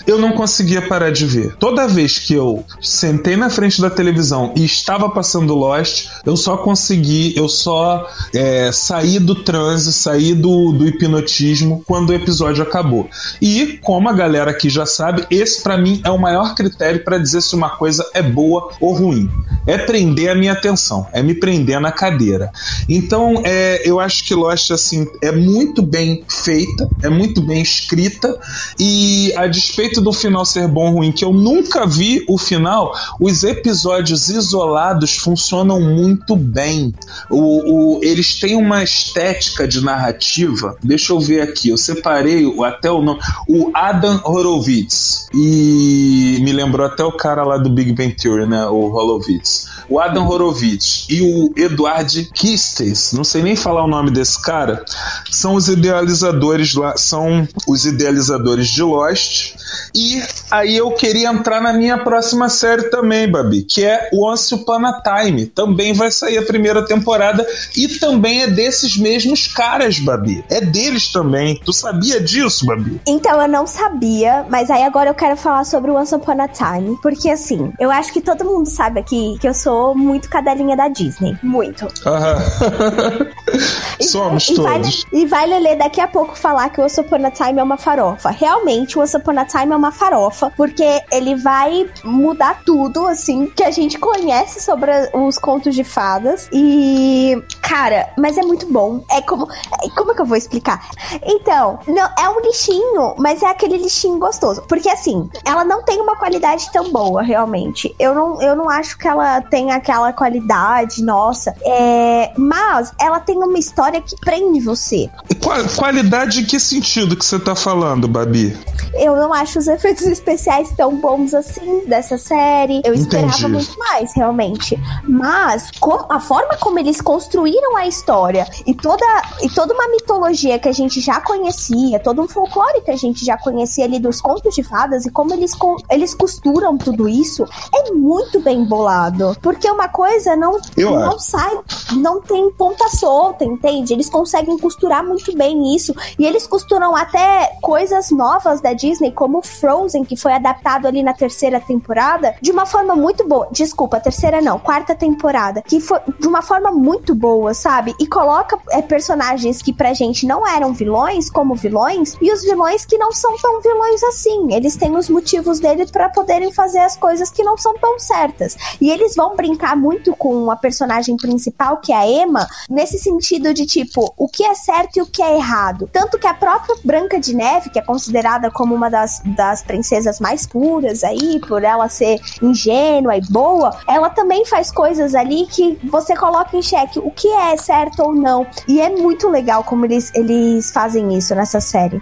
eu não conseguia parar de ver. Toda vez que eu sentei na frente da televisão e estava passando Lost, eu só consegui, eu só é, saí do transe, saí do, do hipnotismo quando o episódio acabou. E, como a galera aqui já sabe, esse para mim é o maior critério para dizer se uma coisa é boa ou ruim. É prender a minha atenção, é me prender na cadeira. Então, é, eu acho que Lost assim é muito bem feita, é muito bem escrita e a despeito do final ser bom ou ruim, que eu nunca vi o final, os episódios isolados funcionam muito bem. O, o, eles têm uma estética de narrativa. Deixa eu ver aqui, eu separei até o nome. O Adam Horowitz. E me lembrou até o cara lá do Big Bang Theory, né? O Horowitz. O Adam Horowitz e o Eduard Kistes, não sei nem falar o nome desse cara, são os idealizadores lá, são os idealizadores de Lost. E aí eu queria entrar na minha próxima série também, Babi, que é Once Upon a Time. Também vai sair a primeira temporada e também é desses mesmos caras, Babi. É deles também. Tu sabia disso, Babi? Então, eu não sabia, mas aí agora eu quero falar sobre Once Upon a Time, porque assim, eu acho que todo mundo sabe aqui que eu sou muito cadelinha da Disney. Muito. Aham. [LAUGHS] Somos e todos. Vai, e vai Lele daqui a pouco falar que o Once Upon a Time é uma farofa. Realmente, o Once Upon a Time é uma farofa, porque ele vai mudar tudo, assim, que a gente conhece sobre os contos de fadas. E, cara, mas é muito bom. É como. É, como é que eu vou explicar? Então, não, é um lixinho, mas é aquele lixinho gostoso. Porque, assim, ela não tem uma qualidade tão boa, realmente. Eu não, eu não acho que ela tem aquela qualidade, nossa. É, mas ela tem uma história que prende você. Qual, qualidade em que sentido que você tá falando, Babi? Eu não acho os efeitos especiais tão bons assim dessa série. Eu Entendi. esperava muito mais, realmente. Mas com, a forma como eles construíram a história e toda, e toda uma mitologia que a gente já conhecia, todo um folclore que a gente já conhecia ali dos contos de fadas e como eles, eles costuram tudo isso, é muito bem bolado. Porque uma coisa não, não sai, não tem ponta solta, entende? Eles conseguem costurar muito bem isso. E eles costuram até coisas novas da Disney, como Frozen, que foi adaptado ali na terceira temporada, de uma forma muito boa. Desculpa, terceira não, quarta temporada. Que foi de uma forma muito boa, sabe? E coloca é, personagens que pra gente não eram vilões como vilões, e os vilões que não são tão vilões assim. Eles têm os motivos deles para poderem fazer as coisas que não são tão certas. E eles vão brincar muito com a personagem principal, que é a Emma, nesse sentido de tipo, o que é certo e o que é errado. Tanto que a própria Branca de Neve, que é considerada como uma das, das princesas mais puras aí, por ela ser ingênua e boa, ela também faz coisas ali que você coloca em xeque o que é certo ou não. E é muito legal como eles, eles fazem isso nessa série.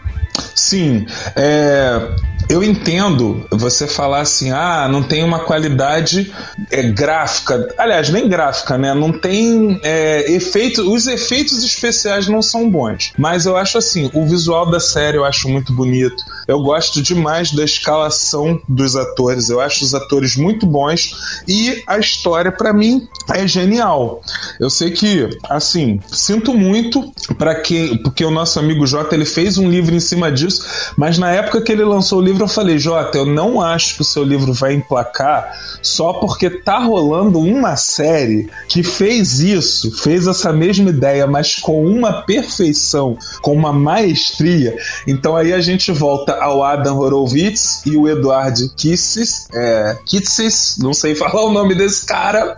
Sim, é, eu entendo você falar assim, ah, não tem uma qualidade é, gráfica. Aliás, nem gráfica, né? Não tem é, efeitos. Os efeitos especiais não são bons. Mas eu acho assim, o visual da série eu acho muito bonito. Eu gosto demais da escalação dos atores. Eu acho os atores muito bons e a história para mim é genial. Eu sei que, assim, sinto muito para quem, porque o nosso amigo Jota ele fez um livro em cima disso, mas na época que ele lançou o livro eu falei, Jota, eu não acho que o seu livro vai emplacar só porque tá rolando uma série que fez isso, fez essa mesma ideia, mas com uma perfeição, com uma maestria. Então aí a gente volta ao Adam Horowitz e o Eduard Kisses, é, Kitsis, não sei [LAUGHS] falar o nome desse cara,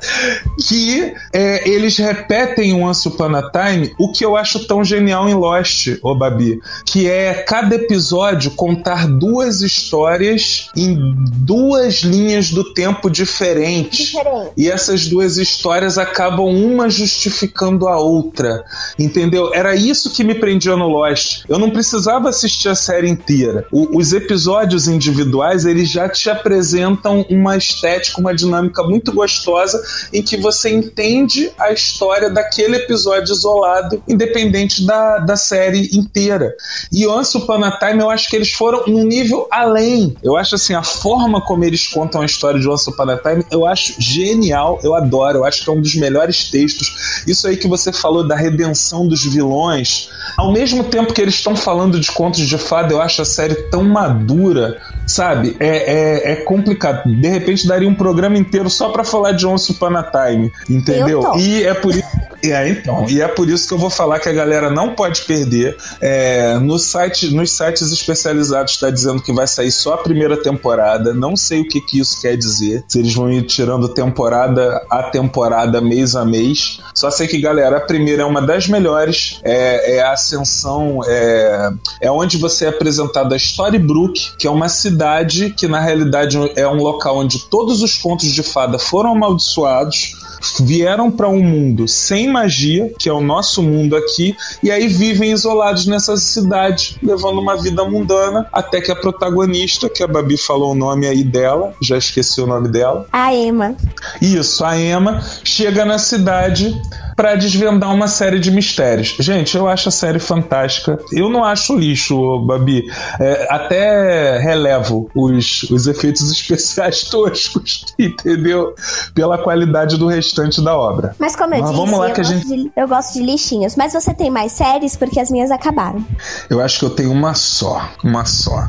que é, eles repetem o Once Upon a Time, o que eu acho tão genial em Lost, ô Babi, que é cada episódio contar duas histórias em duas linhas do tempo diferentes. Diferente. E essas duas histórias acabam uma justificando a outra. Entendeu? Era isso que me prendia no Lost. Eu não precisava assistir a série inteira. O, os episódios individuais, eles já te apresentam uma estética, uma dinâmica muito gostosa em que você entende a história daquele episódio isolado, independente da, da série inteira. E Once Upon a Time, eu acho que eles foram um nível além. Eu acho assim, a forma como eles contam a história de Once Upon a Time, eu acho genial, eu adoro, eu acho que é um dos melhores textos. Isso aí que você falou da redenção dos vilões, ao mesmo tempo que eles estão falando de contos de fada, eu acho a série tão madura, sabe? É, é, é complicado. De repente daria um programa inteiro só para falar de Once Upon a Time, entendeu? E é por isso é, então. E é por isso que eu vou falar que a galera não pode perder. É, no site, nos sites especializados está dizendo que vai sair só a primeira temporada. Não sei o que, que isso quer dizer. Se eles vão ir tirando temporada a temporada, mês a mês. Só sei que, galera, a primeira é uma das melhores. É, é a ascensão. É, é onde você é apresentado a Storybrooke, que é uma cidade que, na realidade, é um local onde todos os contos de fada foram amaldiçoados vieram para um mundo sem magia, que é o nosso mundo aqui, e aí vivem isolados nessa cidade, levando uma vida mundana, até que a protagonista, que a Babi falou o nome aí dela, já esqueci o nome dela. A Emma. Isso, a Emma chega na cidade para desvendar uma série de mistérios. Gente, eu acho a série fantástica. Eu não acho lixo, Babi. É, até relevo os, os efeitos [LAUGHS] especiais toscos, entendeu? Pela qualidade do restante da obra. Mas como eu Mas disse, vamos lá eu, que a gente- de, eu gosto de lixinhos. Mas você tem mais séries porque as minhas acabaram. Eu acho que eu tenho uma só. Uma só.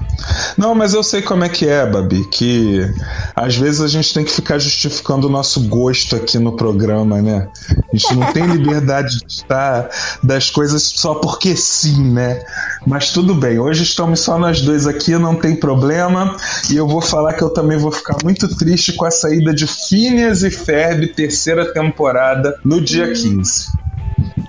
Não, mas eu sei como é que é, Babi. Que às vezes a gente tem que ficar justificando o nosso gosto aqui no programa, né? A gente não [LAUGHS] tem liberdade de estar das coisas só porque sim, né? Mas tudo bem, hoje estamos só nós dois aqui, não tem problema. E eu vou falar que eu também vou ficar muito triste com a saída de Phineas e Ferb, terceira temporada, no dia 15.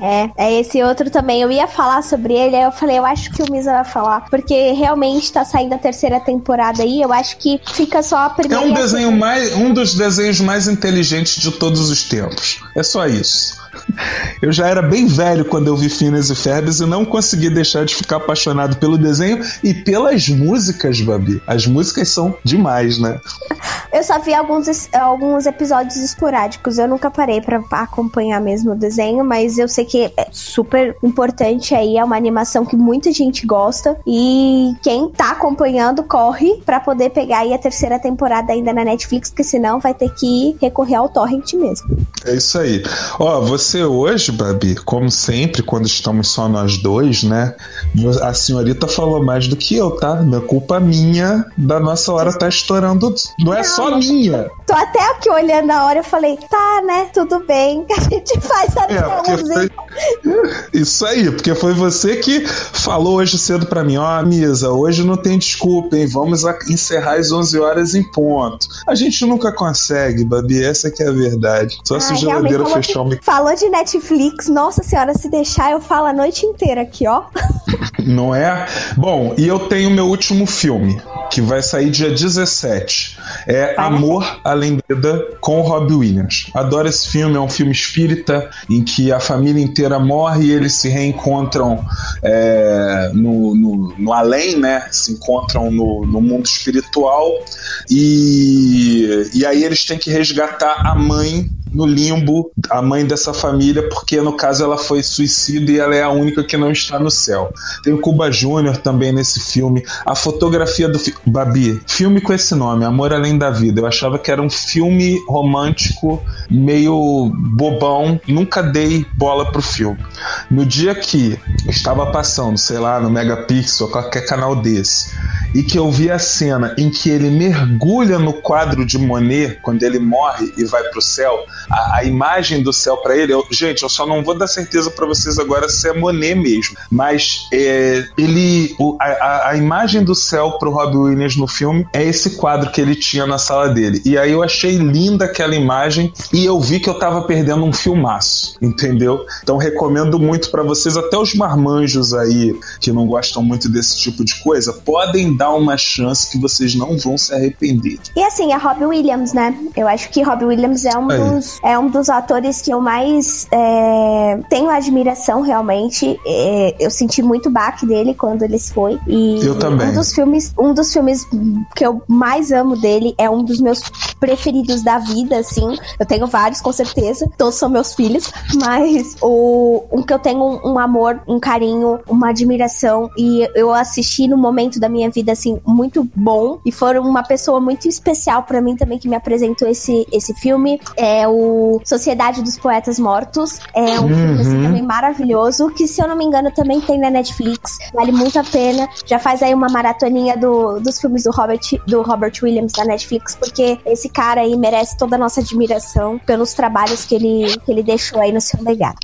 É, é esse outro também. Eu ia falar sobre ele, aí eu falei, eu acho que o Misa vai falar. Porque realmente tá saindo a terceira temporada aí. Eu acho que fica só a É primeira. um e a desenho mais, um dos desenhos mais inteligentes de todos os tempos. É só isso. Eu já era bem velho quando eu vi Phineas e Ferbes e não consegui deixar de ficar apaixonado pelo desenho e pelas músicas, Babi. As músicas são demais, né? Eu só vi alguns, alguns episódios esporádicos. Eu nunca parei pra acompanhar mesmo o desenho, mas eu sei que é super importante aí. É uma animação que muita gente gosta. E quem tá acompanhando, corre pra poder pegar aí a terceira temporada ainda na Netflix, porque senão vai ter que recorrer ao torrent mesmo. É isso aí. Ó, você hoje, Babi, como sempre, quando estamos só nós dois, né? A senhorita falou mais do que eu, tá? Não é culpa minha da nossa hora tá estourando. Não é só minha. Tô até aqui olhando a hora, eu falei, tá, né? Tudo bem. [LAUGHS] A gente faz É, até porque 11. foi... Isso aí, porque foi você que falou hoje cedo pra mim, ó, Misa, hoje não tem desculpa, hein? Vamos a- encerrar às 11 horas em ponto. A gente nunca consegue, Babi, essa que é a verdade. Só se o Ai, geladeira realmente, fechar o microfone. falou de Netflix, nossa senhora, se deixar eu falo a noite inteira aqui, ó. [LAUGHS] Não é? Bom, e eu tenho meu último filme, que vai sair dia 17. é Amor Além da Vida com Robbie Williams. Adoro esse filme, é um filme espírita em que a família inteira morre e eles se reencontram é, no, no, no, além, né? Se encontram no, no mundo espiritual e, e aí eles têm que resgatar a mãe no limbo a mãe dessa família, porque no caso ela foi suicida e ela é a única que não está no céu. Tem o Cuba Júnior também nesse filme. A fotografia do fi Babi, filme com esse nome, Amor Além da Vida. Eu achava que era um filme romântico meio bobão, nunca dei bola pro filme. No dia que estava passando, sei lá, no Megapixel, qualquer canal desse, e que eu vi a cena em que ele mergulha no quadro de Monet quando ele morre e vai pro céu, a, a imagem do céu para ele, eu, gente, eu só não vou dar certeza para vocês agora se é Monet mesmo, mas é, ele, o, a, a, imagem do céu pro Robbie Williams no filme é esse quadro que ele tinha na sala dele. E aí eu achei linda aquela imagem e eu vi que eu tava perdendo um filmaço, entendeu? Então recomendo muito para vocês, até os marmanjos aí que não gostam muito desse tipo de coisa, podem dar uma chance que vocês não vão se arrepender. E assim, a Robbie Williams, né? Eu acho que Robbie Williams é um, dos, é um dos atores que eu mais é, tenho admiração, realmente. É, eu senti muito baque dele quando ele foi. E eu também. Um dos filmes, um dos filmes que eu mais amo dele é um dos meus preferidos da vida, assim. Eu tenho vários, com certeza. Todos são meus filhos. Mas o um que eu tenho um, um amor, um carinho, uma admiração. E eu assisti no momento da minha vida assim, muito bom. E foram uma pessoa muito especial para mim também que me apresentou esse, esse filme. É o Sociedade dos Poetas Mortos. É um uhum. filme assim, também maravilhoso, que se eu não me engano também tem na Netflix. Vale muito a pena. Já faz aí uma maratoninha do, dos filmes do Robert, do Robert Williams da Netflix, porque esse cara aí merece toda a nossa admiração pelos trabalhos que ele, que ele deixou aí no seu legado.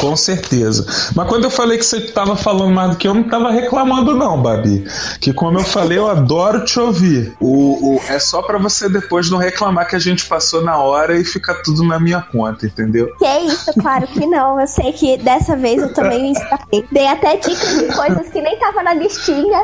Com certeza. Mas quando eu falei que você estava falando mais do que eu, não estava reclamando, não, Babi. Que como eu falei, eu adoro te ouvir. O, o é só para você depois não reclamar que a gente passou na hora e fica tudo na minha conta, entendeu? Que é isso, claro que não. Eu sei que dessa vez eu também me escapei. Dei até dicas de coisas que nem tava na listinha.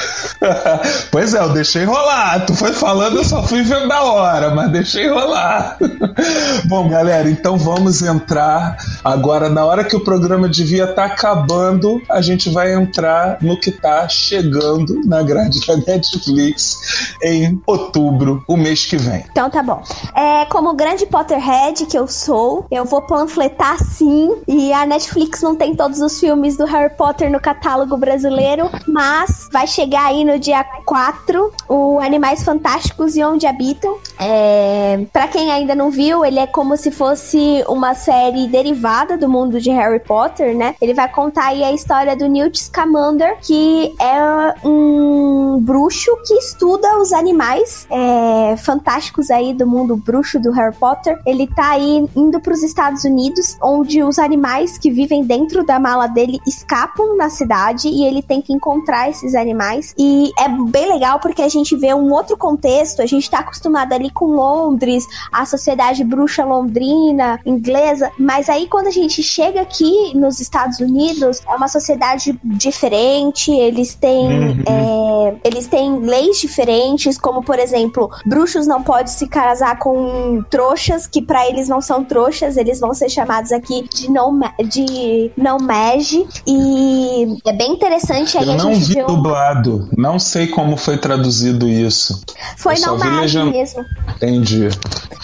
[LAUGHS] pois é, eu deixei rolar. Tu foi falando, eu só fui vendo a hora, mas deixei rolar. [LAUGHS] Bom, galera, então vamos entrar agora na hora que o programa devia estar tá acabando, a gente vai entrar no que está chegando na grade da Netflix em outubro, o mês que vem. Então tá bom. É, como grande Potterhead que eu sou, eu vou panfletar sim. E a Netflix não tem todos os filmes do Harry Potter no catálogo brasileiro, mas vai chegar aí no dia 4 o Animais Fantásticos e Onde Habitam. É, para quem ainda não viu, ele é como se fosse uma série derivada do mundo de Harry Potter, né? Ele vai contar aí a história do Newt Scamander, que é um bruxo que estuda os animais é, fantásticos aí do mundo bruxo do Harry Potter. Ele tá aí indo para os Estados Unidos, onde os animais que vivem dentro da mala dele escapam na cidade e ele tem que encontrar esses animais. E é bem legal porque a gente vê um outro contexto. A gente tá acostumado ali com Londres, a sociedade bruxa londrina, inglesa, mas aí quando a gente chega aqui nos Estados Unidos, é uma sociedade diferente, eles têm, uhum. é, eles têm leis diferentes, como por exemplo, bruxos não podem se casar com trouxas, que para eles não são trouxas, eles vão ser chamados aqui de não, de não mage, e é bem interessante. Aí Eu não vi dublado, não sei como foi traduzido isso. Foi não mage mesmo. Entendi.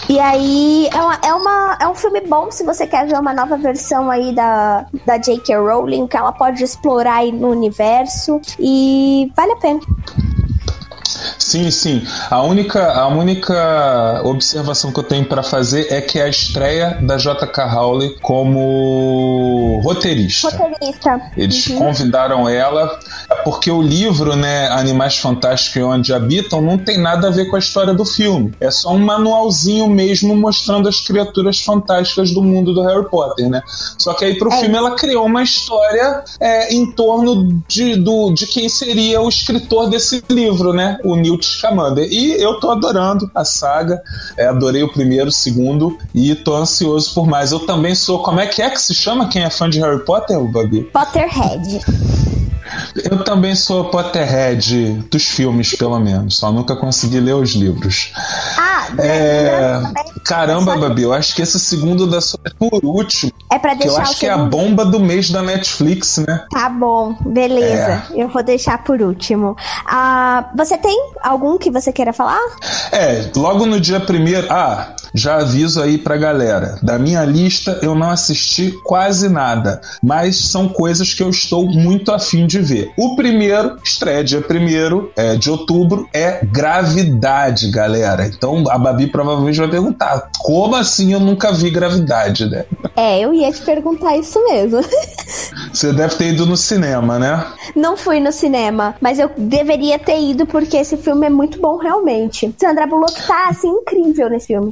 E aí, é, uma, é, uma, é um filme bom se você quer ver uma nova versão aí da, da J.K. Rowling, que ela pode explorar aí no universo. E vale a pena. Sim, sim. A única, a única observação que eu tenho para fazer é que é a estreia da J.K. Rowling como roteirista. Roteirista. Eles uhum. convidaram ela porque o livro, né, Animais Fantásticos e Onde Habitam, não tem nada a ver com a história do filme. É só um manualzinho mesmo mostrando as criaturas fantásticas do mundo do Harry Potter, né? Só que aí pro é. filme ela criou uma história é, em torno de, do, de quem seria o escritor desse livro, né? O Newt Scamander. E eu tô adorando a saga, é, adorei o primeiro, o segundo e tô ansioso por mais. Eu também sou, como é que é que se chama quem é fã de Harry Potter, Babi? Potterhead. Eu também sou Potterhead dos filmes, pelo menos. Só nunca consegui ler os livros. Ah, é... Caramba, Babi, eu acho que esse segundo da sua é por último. É pra deixar eu acho que é a bomba do mês da Netflix, né? Tá bom, beleza. É. Eu vou deixar por último. Ah, você tem algum que você queira falar? É, logo no dia primeiro. Ah, já aviso aí pra galera. Da minha lista eu não assisti quase nada, mas são coisas que eu estou muito afim de ver. O primeiro, estreia dia primeiro é, de outubro, é Gravidade, galera. Então a Babi provavelmente vai perguntar: como assim eu nunca vi Gravidade, né? É, eu ia te perguntar isso mesmo. [LAUGHS] Você deve ter ido no cinema, né? Não fui no cinema, mas eu deveria ter ido porque esse filme é muito bom realmente. Sandra Bullock tá assim incrível nesse filme.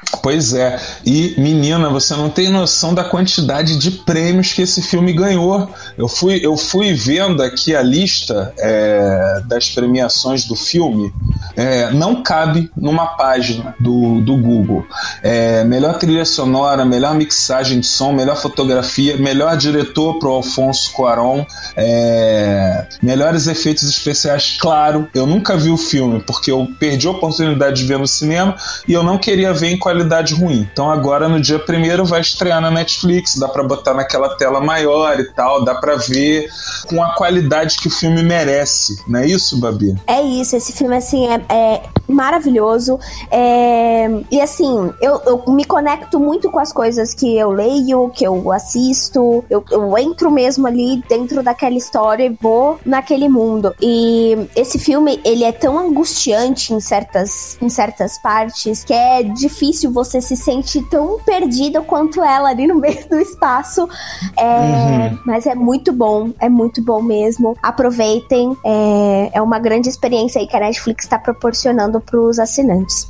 Pois é. E, menina, você não tem noção da quantidade de prêmios que esse filme ganhou. Eu fui, eu fui vendo aqui a lista é, das premiações do filme. É, não cabe numa página do, do Google. É, melhor trilha sonora, melhor mixagem de som, melhor fotografia, melhor diretor pro Alfonso Cuarón, é, melhores efeitos especiais. Claro, eu nunca vi o filme porque eu perdi a oportunidade de ver no cinema e eu não queria ver em qualidade qualidade ruim. Então agora no dia primeiro vai estrear na Netflix, dá para botar naquela tela maior e tal, dá para ver com a qualidade que o filme merece, não é isso, Babi? É isso, esse filme assim é, é maravilhoso é... e assim eu, eu, me conecto muito com as coisas que eu leio, que eu assisto, eu, eu entro mesmo ali dentro daquela história e vou naquele mundo. E esse filme ele é tão angustiante em certas em certas partes que é difícil você se sente tão perdido quanto ela ali no meio do espaço. É, uhum. Mas é muito bom, é muito bom mesmo. Aproveitem, é, é uma grande experiência aí que a Netflix está proporcionando para os assinantes.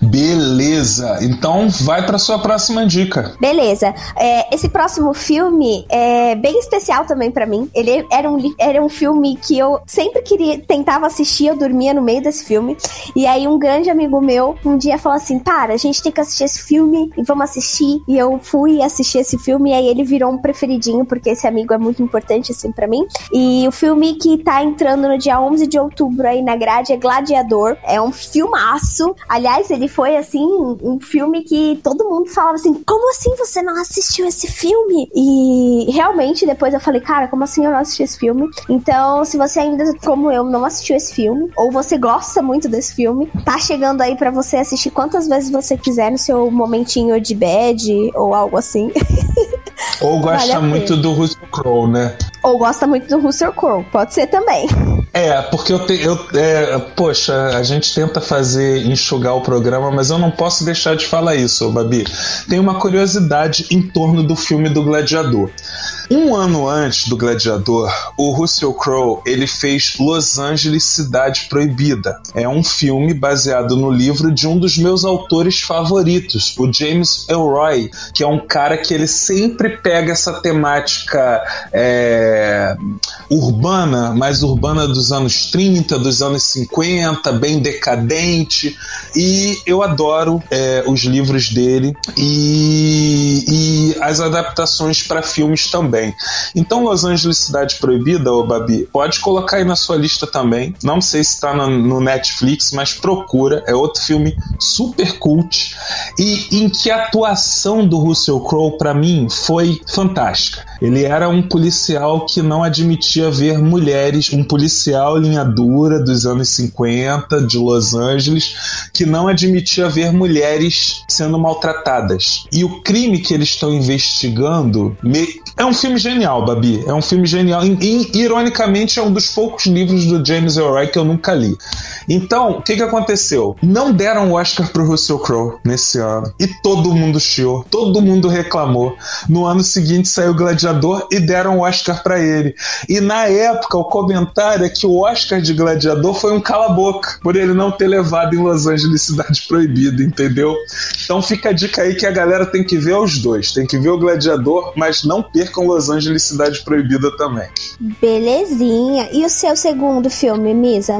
Beleza, então vai para sua próxima dica. Beleza, é, esse próximo filme é bem especial também para mim. Ele era um, era um filme que eu sempre queria, tentava assistir, eu dormia no meio desse filme. E aí um grande amigo meu um dia falou assim: Para, a gente tem que assistir esse filme e vamos assistir. E eu fui assistir esse filme e aí ele virou um preferidinho, porque esse amigo é muito importante assim para mim. E o filme que tá entrando no dia 11 de outubro aí na grade é Gladiador. É um filmaço. Aliás, ele foi assim, um filme que todo mundo falava assim: como assim você não assistiu esse filme? E realmente depois eu falei, cara, como assim eu não assisti esse filme? Então, se você ainda, como eu, não assistiu esse filme, ou você gosta muito desse filme, tá chegando aí para você assistir quantas vezes você quiser no seu momentinho de bad ou algo assim. [LAUGHS] Ou gosta vale muito do Russell Crowe, né? Ou gosta muito do Russell Crowe, pode ser também. É, porque eu, te, eu é, poxa, a gente tenta fazer enxugar o programa, mas eu não posso deixar de falar isso, Babi. Tem uma curiosidade em torno do filme do Gladiador. Um ano antes do Gladiador, o Russell Crowe ele fez Los Angeles Cidade Proibida. É um filme baseado no livro de um dos meus autores favoritos, o James Elroy, que é um cara que ele sempre pega essa temática é, urbana, mais urbana dos anos 30, dos anos 50, bem decadente. E eu adoro é, os livros dele e, e as adaptações para filmes também. Então, Los Angeles Cidade Proibida, ô Babi, pode colocar aí na sua lista também. Não sei se está no, no Netflix, mas procura. É outro filme super cult e em que a atuação do Russell Crowe para mim foi fantástica. Ele era um policial que não admitia ver mulheres, um policial linha dura dos anos 50 de Los Angeles, que não admitia ver mulheres sendo maltratadas. E o crime que eles estão investigando. É um filme genial, Babi. É um filme genial. E, ironicamente, é um dos poucos livros do James Elroy que eu nunca li. Então, o que, que aconteceu? Não deram o Oscar pro Russell Crowe nesse ano. E todo mundo chiou, todo mundo reclamou. No ano seguinte saiu Gladiador e deram o Oscar para ele. E na época, o comentário é que o Oscar de Gladiador foi um cala-boca, por ele não ter levado em Los Angeles Cidade Proibida, entendeu? Então fica a dica aí que a galera tem que ver os dois. Tem que ver o Gladiador, mas não perca percam Los Angeles Cidade Proibida também. Belezinha. E o seu segundo filme, Misa?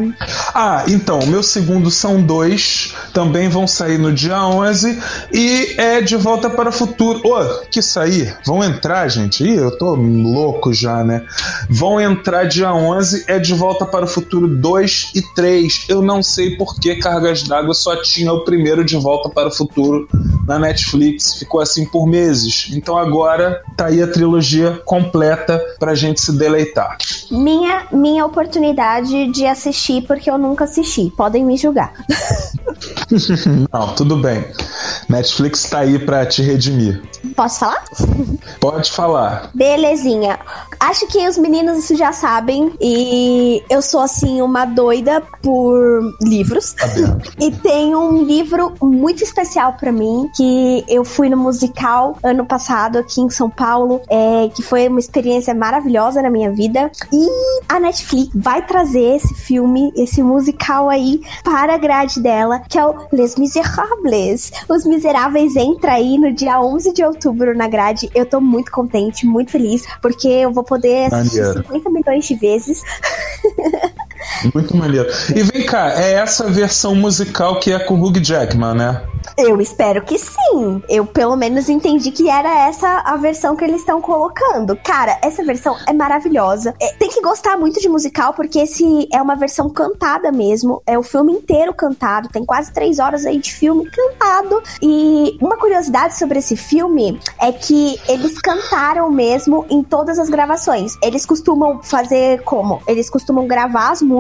Ah, então, meu segundo são dois, também vão sair no dia 11 e é De Volta para o Futuro. Ô, oh, que sair? Vão entrar, gente? Ih, eu tô louco já, né? Vão entrar dia 11, é De Volta para o Futuro 2 e 3. Eu não sei por que Cargas d'Água só tinha o primeiro De Volta para o Futuro na Netflix, ficou assim por meses. Então agora tá aí a trilogia completa pra gente se deleitar. Minha, minha oportunidade de assistir, porque eu nunca assisti. Podem me julgar. [LAUGHS] Não, tudo bem. Netflix tá aí pra te redimir. Posso falar? Pode falar. Belezinha. Acho que os meninos já sabem e eu sou assim uma doida por livros. Tá [LAUGHS] e tem um livro muito especial para mim que eu fui no musical ano passado aqui em São Paulo, é, que foi uma experiência maravilhosa na minha vida. E a Netflix vai trazer esse filme, esse musical aí para a grade dela, que é o Les Miserables. Os Miseráveis entra aí no dia 11 de outubro na grade. Eu tô muito contente, muito feliz, porque eu vou poder assistir Maneiro. 50 milhões de vezes. [LAUGHS] Muito maneiro. E vem cá, é essa versão musical que é com Hugh Jackman, né? Eu espero que sim. Eu pelo menos entendi que era essa a versão que eles estão colocando. Cara, essa versão é maravilhosa. É, tem que gostar muito de musical, porque esse é uma versão cantada mesmo. É o filme inteiro cantado. Tem quase três horas aí de filme cantado. E uma curiosidade sobre esse filme é que eles cantaram mesmo em todas as gravações. Eles costumam fazer como? Eles costumam gravar as músicas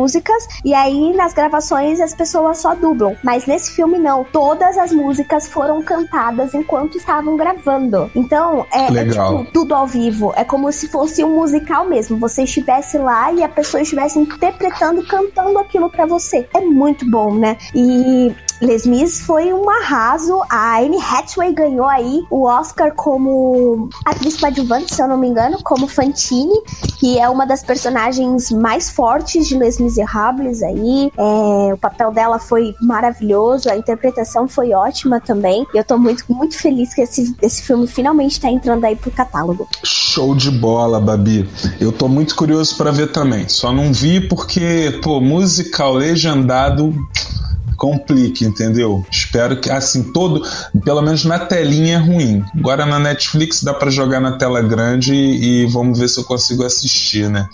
e aí nas gravações as pessoas só dublam. Mas nesse filme não. Todas as músicas foram cantadas enquanto estavam gravando. Então, é, é tipo, tudo ao vivo. É como se fosse um musical mesmo. Você estivesse lá e a pessoa estivesse interpretando e cantando aquilo para você. É muito bom, né? E Les Mis foi um arraso. A Anne Hathaway ganhou aí o Oscar como atriz coadjuvante, se eu não me engano, como Fantine, que é uma das personagens mais fortes de Les Miserables aí. É, o papel dela foi maravilhoso, a interpretação foi ótima também. E eu tô muito, muito feliz que esse, esse filme finalmente tá entrando aí pro catálogo. Show de bola, Babi. Eu tô muito curioso para ver também. Só não vi porque, pô, musical legendado complique, entendeu? Espero que, assim, todo, pelo menos na telinha é ruim. Agora na Netflix dá para jogar na tela grande e, vamos ver se eu consigo assistir, né?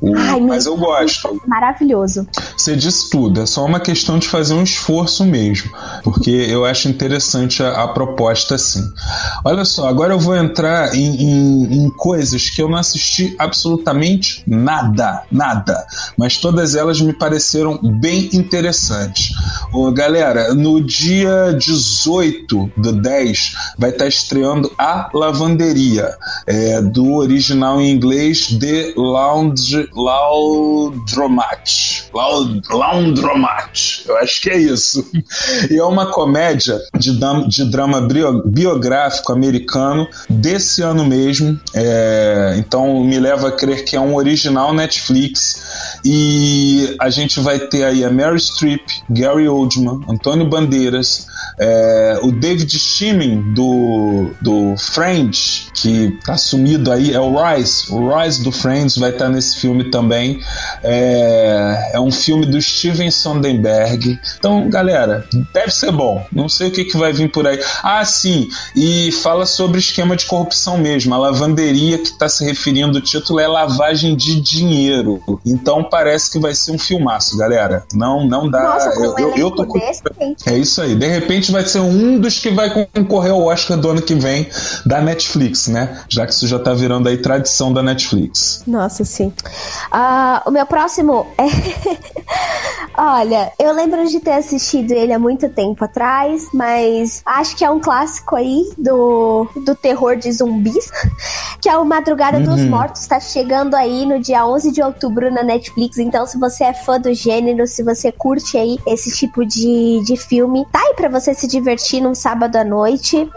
O, Ai, mas eu gosto. Maravilhoso. Você disse tudo, é só uma questão de fazer um esforço mesmo, porque eu acho interessante a, a proposta assim. Olha só, agora eu vou entrar em, em, em coisas que eu não assisti absolutamente nada, nada, mas todas elas me pareceram bem interessantes. Ô, galera, no dia 18 do 10 vai estar tá estreando A Lavanderia, é, do original em inglês The Lounge, Laundromat. Laundromat. Eu acho que é isso. E é uma comédia de, de drama biográfico americano desse ano mesmo. É, então me leva a crer que é um original Netflix. E a gente vai ter aí a Mary Streep, Gary Oldman, Antônio Bandeiras, é, o David Shimin do, do Friends, que tá sumido aí, é o Rise. O Rise do Friends vai estar tá nesse filme também. É, é um filme do Steven Sonderberg. Então, galera, deve ser bom. Não sei o que, que vai vir por aí. Ah, sim, e fala sobre esquema de corrupção mesmo. A lavanderia que está se referindo, o título é lavagem de dinheiro. Então parece que vai ser um filmaço, galera. Não, não dá. Nossa, eu, eu, eu tô com... É isso aí. De repente vai ser um dos que vai concorrer ao Oscar do ano que vem da Netflix, né? Já que isso já tá virando aí tradição da Netflix. Nossa, sim. Uh, o meu próximo é. [LAUGHS] Olha, eu lembro de ter assistido ele há muito tempo atrás, mas acho que é um clássico aí do, do terror de zumbis, [LAUGHS] que é o Madrugada uhum. dos Mortos. Tá chegando aí no dia 11 de outubro na Netflix. Então, se você é fã do gênero, se você curte aí esse tipo de, de filme, tá aí pra você se divertir num sábado à noite.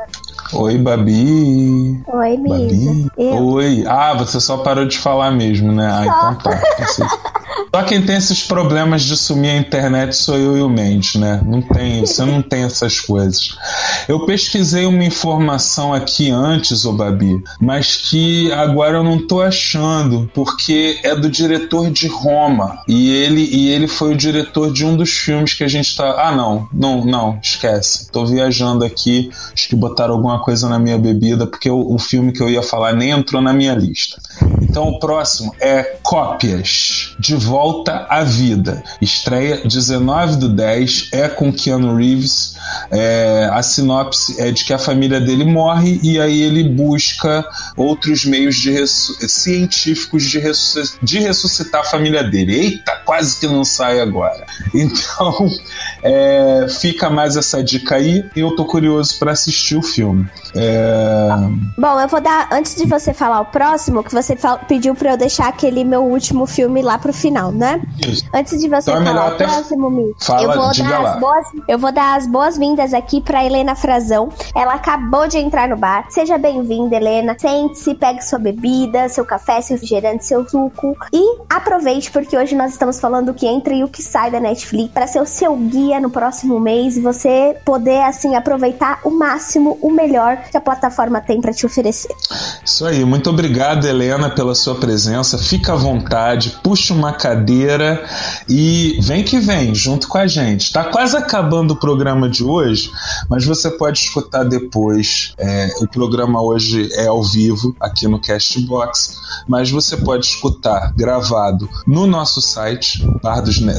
Oi, Babi. Oi. Babi. Oi. Ah, você só parou de falar mesmo, né? Ah, então tá. Só quem tem esses problemas de sumir a internet sou eu e o Mendes, né? Não tem, você não tem essas coisas. Eu pesquisei uma informação aqui antes, ô Babi, mas que agora eu não tô achando, porque é do diretor de Roma. E ele, e ele foi o diretor de um dos filmes que a gente tá. Ah, não, não, não, esquece. Tô viajando aqui. Acho que botaram alguma coisa na minha bebida, porque o, o filme que eu ia falar nem entrou na minha lista. Então o próximo é Cópias de Volta à Vida. Estreia 19 do 10, é com Keanu Reeves. É, a sinopse é de que a família dele morre e aí ele busca outros meios de científicos de, ressusc de ressuscitar a família dele. Eita, quase que não sai agora. [LAUGHS] Então é, fica mais essa dica aí e eu tô curioso para assistir o filme. É... Bom, eu vou dar, antes de você falar o próximo, que você pediu para eu deixar aquele meu último filme lá pro final, né? Isso. Antes de você então é falar o próximo, Mi, Fala, eu vou dar as boas, eu vou dar as boas-vindas aqui para Helena Frazão. Ela acabou de entrar no bar. Seja bem-vinda, Helena. Sente-se, pegue sua bebida, seu café, seu refrigerante, seu suco e aproveite porque hoje nós estamos falando o que entra e o que sai da Netflix para ser o seu guia no próximo mês e você poder assim aproveitar o máximo, o melhor que a plataforma tem para te oferecer. Isso aí, muito obrigado, Helena, pela sua presença. Fica à vontade, puxa uma cadeira e vem que vem, junto com a gente. Está quase acabando o programa de hoje, mas você pode escutar depois. É, o programa hoje é ao vivo aqui no Castbox, mas você pode escutar gravado no nosso site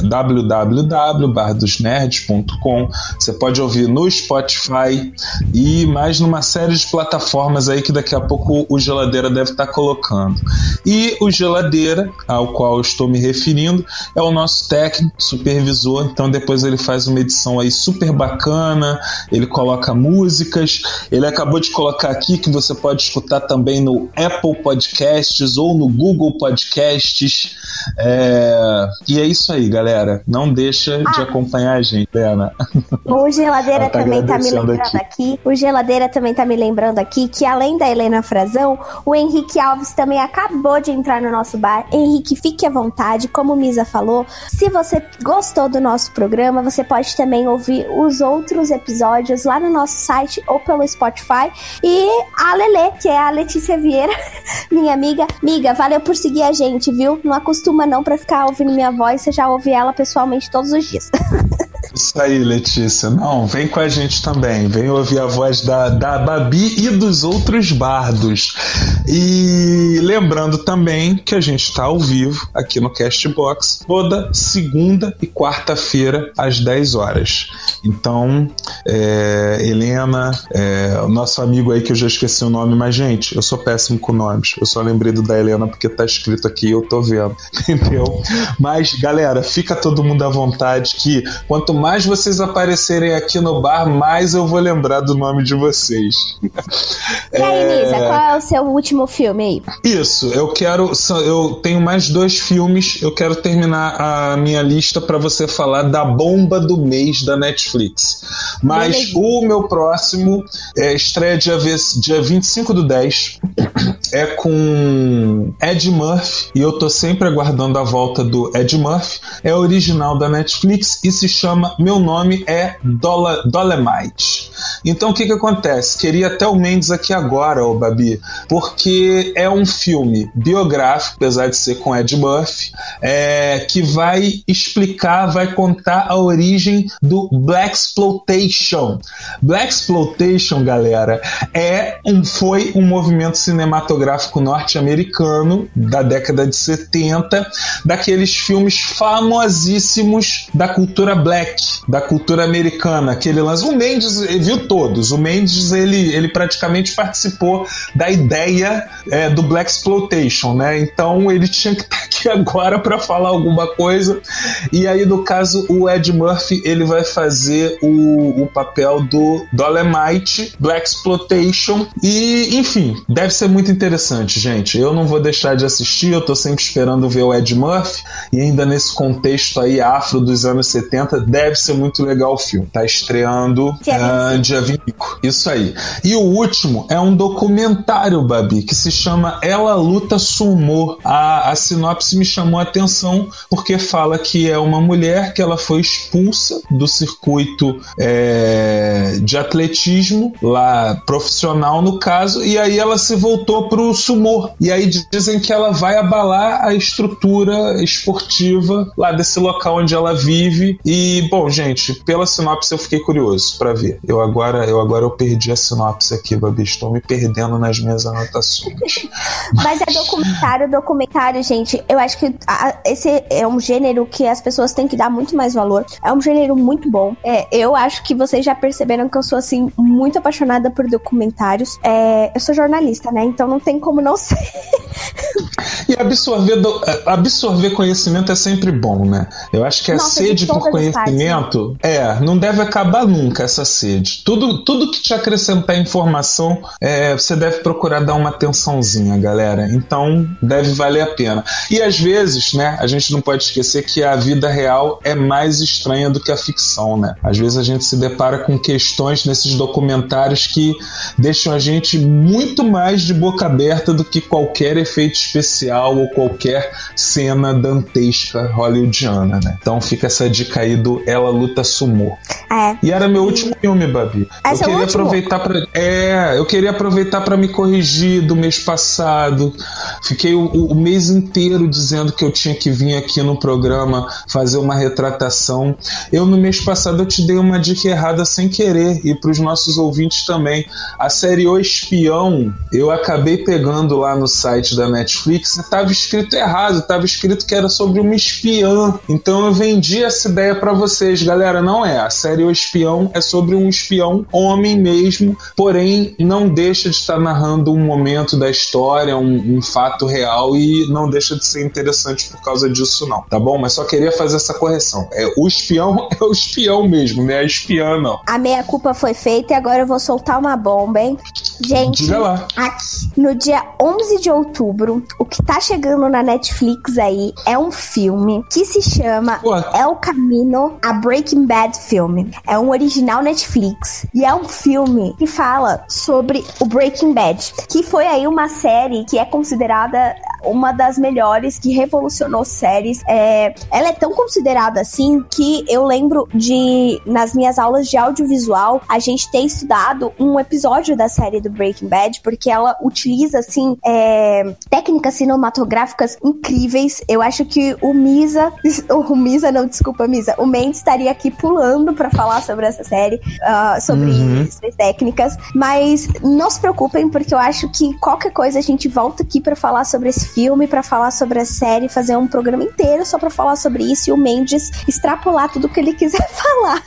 www.bardosnerds.com. Você pode ouvir no Spotify e mais numa série de plataformas aí que daqui a pouco o Geladeira deve estar colocando. E o Geladeira, ao qual estou me referindo, é o nosso técnico, supervisor. Então depois ele faz uma edição aí super bacana, ele coloca músicas. Ele acabou de colocar aqui que você pode escutar também no Apple Podcasts ou no Google Podcasts. É... E é isso aí, galera. Não deixa ah. de acompanhar a gente, Ana. O [LAUGHS] Geladeira tá também tá me lembrando aqui. aqui. O Geladeira também tá me lembrando aqui que além da Helena Frazão, o Henrique Alves também acabou de entrar no nosso bar. Henrique, fique à vontade, como Misa falou. Se você gostou do nosso programa, você pode também ouvir os outros episódios lá no nosso site ou pelo Spotify. E a Lele, que é a Letícia Vieira, [LAUGHS] minha amiga. Miga, valeu por seguir a gente, viu? Não acostuma não pra ficar ouvindo minha voz, você já ouve ela pessoalmente todos os dias. [LAUGHS] Isso aí, Letícia. Não, vem com a gente também. Vem ouvir a voz da, da Babi e dos outros bardos. E lembrando também que a gente está ao vivo aqui no Castbox toda segunda e quarta-feira às 10 horas. Então, é, Helena, é, o nosso amigo aí que eu já esqueci o nome, mas gente, eu sou péssimo com nomes. Eu só lembrei do da Helena porque tá escrito aqui e eu tô vendo. [LAUGHS] Entendeu? Mas, galera, fica todo mundo à vontade que quanto mais vocês aparecerem aqui no bar, mais eu vou lembrar do nome de vocês. E aí, é... Nisa, qual é o seu último filme aí? Isso, eu quero. Eu tenho mais dois filmes. Eu quero terminar a minha lista para você falar da bomba do mês da Netflix. Mas Beleza. o meu próximo é, estreia dia, dia 25 do 10. É com Ed Murphy. E eu tô sempre aguardando a volta do Ed Murphy. É original da Netflix e se chama Meu Nome é Dola, Dolemite. Então o que que acontece? Queria até o Mendes aqui agora, ô Babi, porque é um filme biográfico, apesar de ser com Ed Murphy, é, que vai explicar, vai contar a origem do Black Exploitation. Black Exploitation, galera, é um, foi um movimento cinematográfico norte-americano da década de 70, daqueles filmes famosíssimos da cultura black, da cultura americana, aquele lance. O Mendes viu todos. O Mendes ele, ele praticamente participou da ideia é, do Black Exploitation, né? Então ele tinha que estar tá aqui [LAUGHS] agora para falar alguma coisa. E aí, no caso, o Ed Murphy ele vai fazer o, o papel do Dolemite, Black Exploitation. E, enfim, deve ser muito interessante interessante, gente. Eu não vou deixar de assistir, eu tô sempre esperando ver o Ed Murphy, e ainda nesse contexto aí afro dos anos 70, deve ser muito legal o filme. Tá estreando dia, uh, dia 25. Isso aí. E o último é um documentário, Babi, que se chama Ela Luta Sumô. A, a sinopse me chamou a atenção porque fala que é uma mulher que ela foi expulsa do circuito é, de atletismo, lá profissional no caso, e aí ela se voltou pro sumô. E aí dizem que ela vai abalar a estrutura esportiva lá desse local onde ela vive. E, bom, gente, pela sinopse eu fiquei curioso para ver. Eu agora, eu agora eu perdi a sinopse aqui, Babi. Estou me perdendo nas minhas anotações. [LAUGHS] Mas é documentário, documentário, gente. Eu acho que a, esse é um gênero que as pessoas têm que dar muito mais valor. É um gênero muito bom. É, eu acho que vocês já perceberam que eu sou, assim, muito apaixonada por documentários. É, eu sou jornalista, né? Então não tem como não ser. [LAUGHS] E absorver, do, absorver conhecimento é sempre bom, né? Eu acho que a Nossa, sede por conhecimento é, não deve acabar nunca essa sede. Tudo, tudo que te acrescentar informação, é, você deve procurar dar uma atençãozinha, galera. Então deve valer a pena. E às vezes, né, a gente não pode esquecer que a vida real é mais estranha do que a ficção, né? Às vezes a gente se depara com questões nesses documentários que deixam a gente muito mais de boca aberta do que qualquer efeito especial ou qualquer cena dantesca hollywoodiana, né? Então fica essa dica aí do Ela Luta Sumô. É. E era meu último filme, Babi. Esse eu queria é aproveitar para É, eu queria aproveitar para me corrigir do mês passado. Fiquei o, o, mês inteiro dizendo que eu tinha que vir aqui no programa fazer uma retratação. Eu no mês passado eu te dei uma dica errada sem querer e para os nossos ouvintes também. A série O Espião, eu acabei pegando lá no site da Netflix, estava escrito errado, estava escrito que era sobre uma espiã. Então eu vendi essa ideia para vocês, galera. Não é. A série O Espião é sobre um espião homem mesmo, porém não deixa de estar narrando um momento da história, um, um fato real e não deixa de ser interessante por causa disso, não. Tá bom? Mas só queria fazer essa correção. É, o espião [LAUGHS] é o espião mesmo, não é a espiã, não. A meia culpa foi feita e agora eu vou soltar uma bomba, hein? Gente, Diga lá. aqui, no dia 11 de outubro, o que tá chegando na Netflix aí é um filme que se chama Ué. El Camino, a Breaking Bad filme. É um original Netflix e é um filme que fala sobre o Breaking Bad, que foi aí uma série que é considerada uma das melhores que revolucionou séries. É, ela é tão considerada assim que eu lembro de nas minhas aulas de audiovisual a gente ter estudado um episódio da série do Breaking Bad porque ela utiliza assim é, técnicas cinematográficas incríveis. Eu acho que o Misa, [LAUGHS] o Misa não, desculpa Misa, o Mendes estaria aqui pulando para falar sobre essa série, uh, sobre Uhum. técnicas, mas não se preocupem porque eu acho que qualquer coisa a gente volta aqui para falar sobre esse filme, para falar sobre a série, fazer um programa inteiro só para falar sobre isso e o Mendes extrapolar tudo que ele quiser [LAUGHS] falar.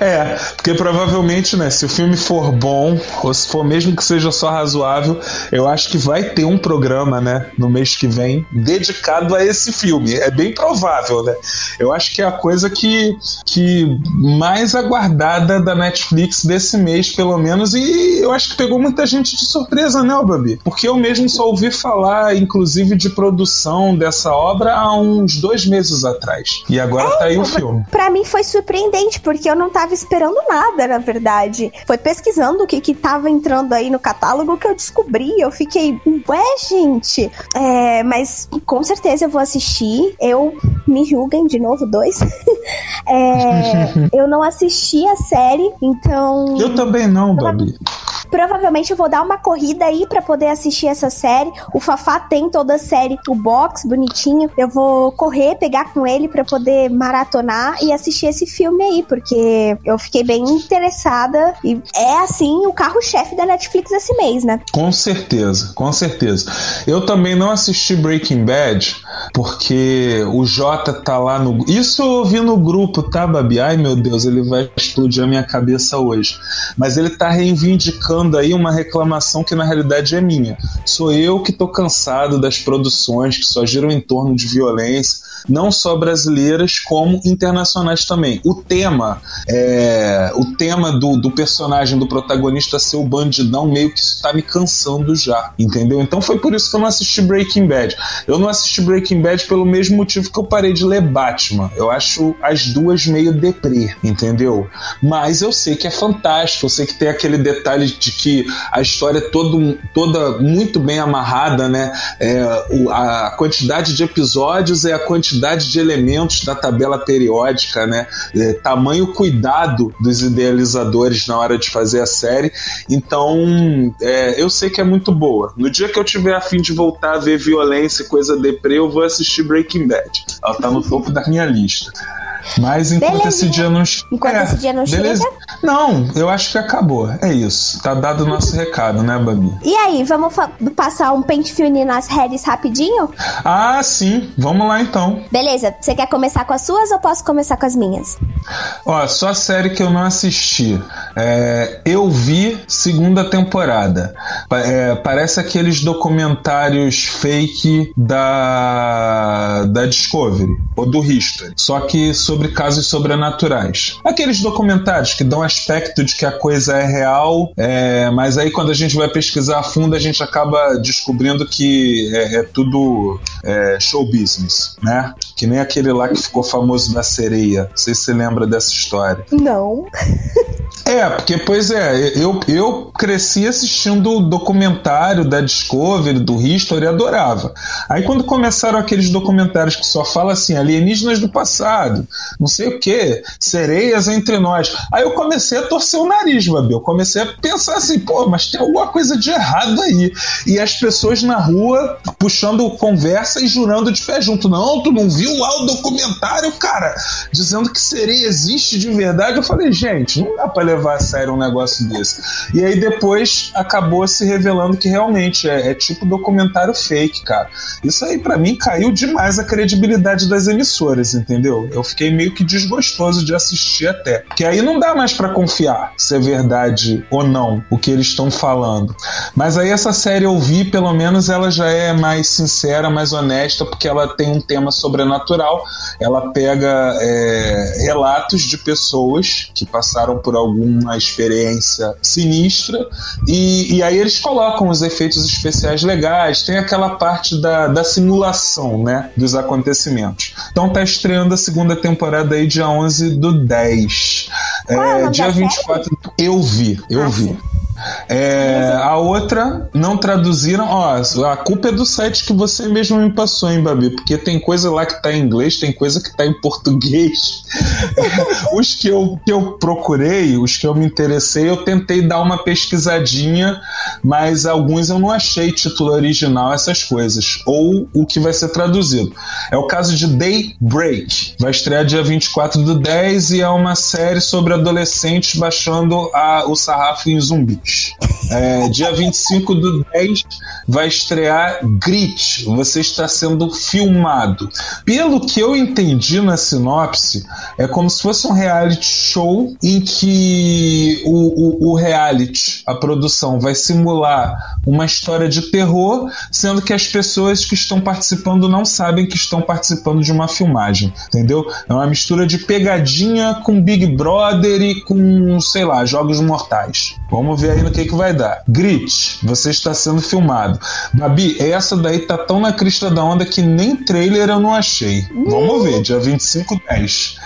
É, porque provavelmente, né, se o filme for bom, ou se for mesmo que seja só razoável, eu acho que vai ter um programa, né, no mês que vem, dedicado a esse filme. É bem provável, né? Eu acho que é a coisa que, que mais aguardada da Netflix desse mês, pelo menos, e eu acho que pegou muita gente de surpresa, né, Babi? Porque eu mesmo só ouvi falar, inclusive, de produção dessa obra há uns dois meses atrás. E agora tá aí o filme. Pra mim foi surpreendente, porque eu não tava esperando nada, na verdade. Foi pesquisando o que que tava entrando aí no catálogo que eu descobri. Eu fiquei, ué, gente. É, mas com certeza eu vou assistir. Eu me julguem de novo, dois. [LAUGHS] É, [LAUGHS] eu não assisti a série, então. Eu também não, Babi. Provavelmente eu vou dar uma corrida aí pra poder assistir essa série. O Fafá tem toda a série, o box bonitinho. Eu vou correr, pegar com ele pra poder maratonar e assistir esse filme aí, porque eu fiquei bem interessada e é assim o carro-chefe da Netflix esse mês, né? Com certeza, com certeza. Eu também não assisti Breaking Bad porque o Jota tá lá no. Isso eu ouvi no grupo, tá, Babi? Ai meu Deus, ele vai explodir a minha cabeça hoje. Mas ele tá reivindicando aí uma reclamação que na realidade é minha. Sou eu que tô cansado das produções que só giram em torno de violência não só brasileiras, como internacionais também. O tema, é, o tema do, do personagem, do protagonista ser o bandidão, meio que está me cansando já, entendeu? Então foi por isso que eu não assisti Breaking Bad. Eu não assisti Breaking Bad pelo mesmo motivo que eu parei de ler Batman. Eu acho as duas meio deprê, entendeu? Mas eu sei que é fantástico, eu sei que tem aquele detalhe de que a história é todo, toda muito bem amarrada, né? É, a quantidade de episódios é a quantidade de elementos da tabela periódica, né? É, tamanho cuidado dos idealizadores na hora de fazer a série. Então, é, eu sei que é muito boa. No dia que eu tiver a fim de voltar a ver violência e coisa deprê, eu vou assistir Breaking Bad. Ela tá no topo da minha lista. Mas enquanto esse dia não Enquanto é, esse dia não beleza. chega. Não, eu acho que acabou. É isso. Tá dado o nosso recado, né, Babi? E aí, vamos passar um pente fino nas redes rapidinho? Ah, sim. Vamos lá então. Beleza. Você quer começar com as suas ou posso começar com as minhas? Ó, só a série que eu não assisti. É, eu vi segunda temporada. É, parece aqueles documentários fake da, da Discovery ou do History. Só que sobre casos sobrenaturais. Aqueles documentários que dão aspecto de que a coisa é real, é, mas aí quando a gente vai pesquisar a fundo, a gente acaba descobrindo que é, é tudo é, show business, né? Que nem aquele lá que ficou famoso da sereia. Não sei se você lembra dessa história. Não. É, porque, pois é, eu, eu cresci assistindo o documentário da Discovery, do History, adorava. Aí quando começaram aqueles documentários que só fala assim, alienígenas do passado, não sei o que, sereias entre nós. Aí eu comecei a torcer o nariz, Babi. Eu comecei a pensar assim, pô, mas tem alguma coisa de errado aí. E as pessoas na rua puxando conversa e jurando de pé junto. Não, tu não viu lá o documentário, cara, dizendo que sereia existe de verdade. Eu falei, gente, não dá pra levar levar a sério um negócio desse. E aí depois acabou se revelando que realmente é, é tipo documentário fake, cara. Isso aí para mim caiu demais a credibilidade das emissoras, entendeu? Eu fiquei meio que desgostoso de assistir até. Que aí não dá mais para confiar se é verdade ou não o que eles estão falando. Mas aí essa série eu vi, pelo menos ela já é mais sincera, mais honesta, porque ela tem um tema sobrenatural. Ela pega é, relatos de pessoas que passaram por algum uma experiência sinistra, e, e aí eles colocam os efeitos especiais legais, tem aquela parte da, da simulação, né, dos acontecimentos. Então tá estreando a segunda temporada aí dia 11 do 10. É, é dia 24 eu vi, eu ah, vi. Sim. É, a outra não traduziram. Ó, a culpa é do site que você mesmo me passou, hein, Babi? Porque tem coisa lá que tá em inglês, tem coisa que tá em português. [LAUGHS] os que eu, que eu procurei, os que eu me interessei, eu tentei dar uma pesquisadinha, mas alguns eu não achei título original, essas coisas. Ou o que vai ser traduzido. É o caso de Daybreak. Vai estrear dia 24 do 10 e é uma série sobre adolescentes baixando a, o sarrafo em zumbis. É, dia 25 do 10 vai estrear Grit. Você está sendo filmado. Pelo que eu entendi na sinopse, é como se fosse um reality show em que o, o, o reality, a produção, vai simular uma história de terror, sendo que as pessoas que estão participando não sabem que estão participando de uma filmagem. Entendeu? É uma mistura de pegadinha com Big Brother e com, sei lá, jogos mortais. Vamos ver aí no que, que vai dar. Grit, você está sendo filmado. Babi, essa daí tá tão na crista da onda que nem trailer eu não achei. Vamos ver, dia 25 10.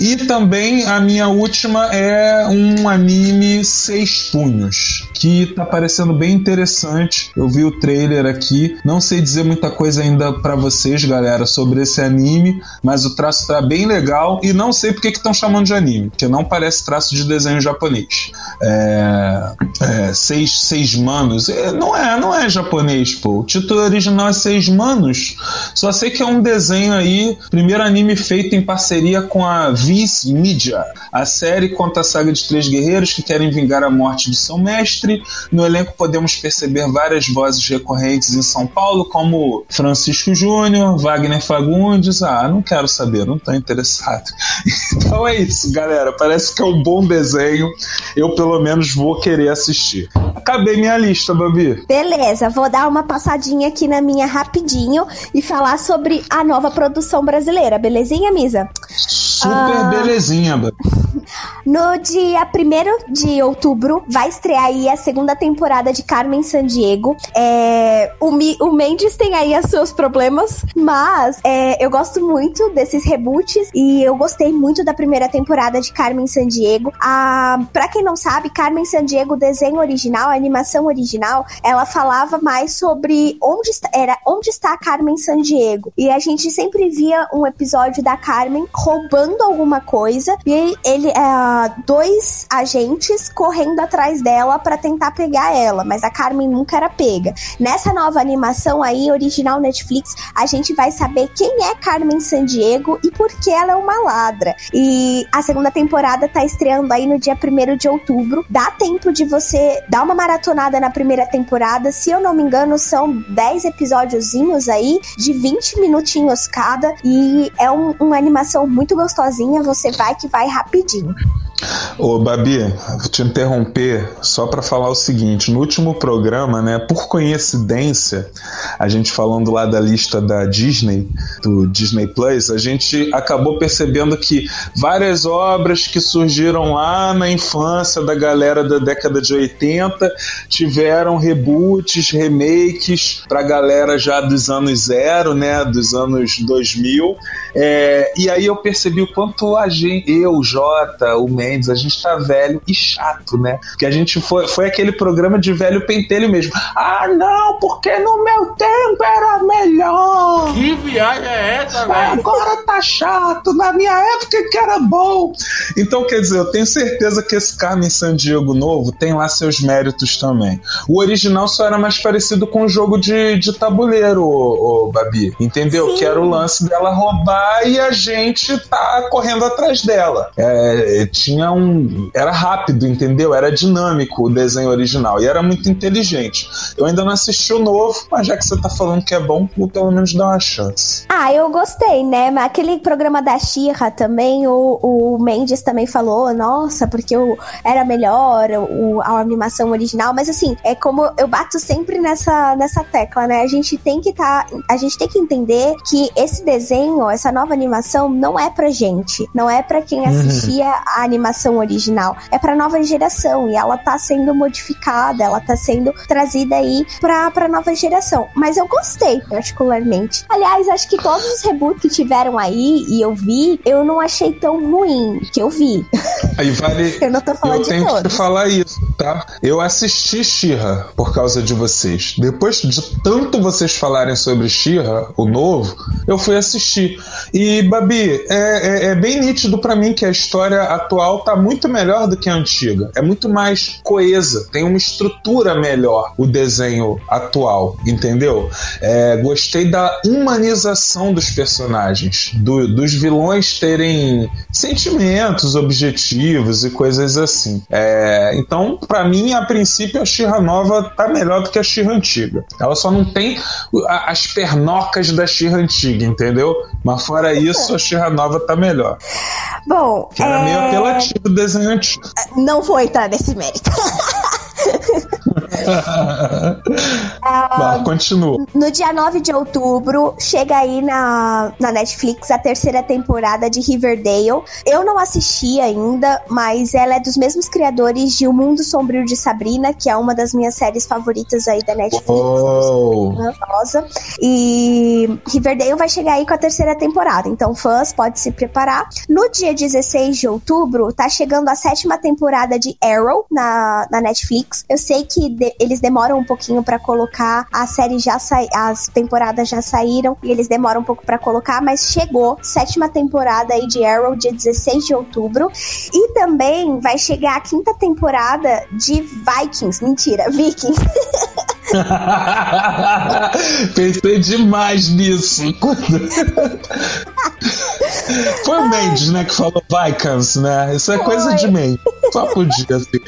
E também a minha última é um anime Seis Punhos, que tá parecendo bem interessante. Eu vi o trailer aqui. Não sei dizer muita coisa ainda para vocês, galera, sobre esse anime, mas o traço tá bem legal e não sei porque que estão chamando de anime, porque não parece traço de desenho japonês. É, é, seis, seis manos. É, não é, não é japonês, pô. O título original é Seis Manos. Só sei que é um desenho aí, primeiro anime feito em parceria com a Viz Media. A série conta a saga de três guerreiros que querem vingar a morte de seu mestre. No elenco podemos perceber várias vozes recorrentes em São Paulo, como Francisco Júnior, Wagner Fagundes. Ah, não quero saber, não tô interessado. [LAUGHS] Então é isso, galera. Parece que é um bom desenho. Eu, pelo menos, vou querer assistir. Assistir. Acabei minha lista, Babi. Beleza, vou dar uma passadinha aqui na minha rapidinho e falar sobre a nova produção brasileira, belezinha, Misa? Super ah, belezinha, Babi. No dia 1 de outubro vai estrear aí a segunda temporada de Carmen Sandiego. É, o, Mi, o Mendes tem aí os seus problemas, mas é, eu gosto muito desses reboots e eu gostei muito da primeira temporada de Carmen Sandiego. A, pra quem não sabe, Carmen Sandiego, o desenho original, a animação original, ela falava mais sobre onde está, era onde está a Carmen Sandiego. E a gente sempre via um episódio da Carmen roubando alguma coisa e ele é, dois agentes correndo atrás dela para tentar pegar ela, mas a Carmen nunca era pega. Nessa nova animação aí, original Netflix, a gente vai saber quem é Carmen Sandiego e por que ela é uma ladra. E a segunda temporada tá estreando aí no dia 1 de outubro. Dá tempo de você dar uma maratonada na primeira temporada. Se eu não me engano, são 10 episódiozinhos aí, de 20 minutinhos cada. E é um, uma animação muito gostosinha. Você vai que vai rapidinho. Ô, Babi, vou te interromper só para falar o seguinte: no último programa, né, por coincidência, a gente falando lá da lista da Disney, do Disney Plus, a gente acabou percebendo que várias obras que surgiram lá na infância da galera da década de 80 tiveram reboots, remakes pra galera já dos anos zero, né, dos anos 2000. É, e aí eu percebi o quanto a gente, eu, Jota, o Mendes, a gente tá velho e chato, né? Que a gente foi, foi aquele programa de velho pentelho mesmo. Ah, não, porque no meu tempo era melhor. Que viagem é essa, velho? Agora tá chato, na minha época que era bom. Então, quer dizer, eu tenho certeza que esse Carmen Sandiego novo tem lá seus méritos também. O original só era mais parecido com um jogo de, de tabuleiro, o, Babi. Entendeu? Sim. Que era o lance dela roubar e a gente tá correndo atrás dela. É, tinha um. Era rápido, entendeu? Era dinâmico o desenho original e era muito inteligente. Eu ainda não assisti o novo, mas já que você tá falando que é bom, vou pelo menos dar uma chance. Ah, eu gostei, né? Mas aquele programa da Xirra também, o, o Mendes também falou, nossa, porque o, era melhor o, a animação original, mas assim, é como eu bato sempre nessa, nessa tecla, né? A gente tem que tá. A gente tem que entender que esse desenho, essa nova animação não é pra gente, não é para quem assistia uhum. a animação original, é pra nova geração e ela tá sendo modificada, ela tá sendo trazida aí pra, pra nova geração. Mas eu gostei particularmente. Aliás, acho que todos os reboots que tiveram aí e eu vi, eu não achei tão ruim que eu vi. Aí vale. [LAUGHS] eu não tô falando eu de tenho todos. que falar isso, tá? Eu assisti Shira por causa de vocês. Depois de tanto vocês falarem sobre Shira, o novo, eu fui assistir. E, Babi, é, é, é bem nítido para mim que a história atual tá muito melhor do que a antiga. É muito mais coesa, tem uma estrutura melhor o desenho atual, entendeu? É, gostei da humanização dos personagens, do, dos vilões terem sentimentos, objetivos e coisas assim. É, então, para mim, a princípio, a Xirra nova tá melhor do que a Xirra antiga. Ela só não tem as pernocas da Xirra antiga, entendeu? Mas fora isso, a Xirra Nova tá melhor. Bom. Que era é... meio apelativo o desenho antigo. Não vou entrar nesse mérito. [LAUGHS] [LAUGHS] Bah, continua. No dia 9 de outubro, chega aí na, na Netflix a terceira temporada de Riverdale. Eu não assisti ainda, mas ela é dos mesmos criadores de O Mundo Sombrio de Sabrina, que é uma das minhas séries favoritas aí da Netflix. Oh. Rosa. E Riverdale vai chegar aí com a terceira temporada, então fãs pode se preparar. No dia 16 de outubro, tá chegando a sétima temporada de Arrow na, na Netflix. Eu sei que de, eles demoram um pouquinho para colocar, a série já sai, as temporadas já saíram e eles demoram um pouco para colocar, mas chegou sétima temporada aí de Arrow dia 16 de outubro e também vai chegar a quinta temporada de Vikings, mentira, Vikings. [LAUGHS] Pensei demais nisso. Foi o Mendes, né, que falou Vikings, né? Isso é Foi. coisa de Mendes. Só podia, assim.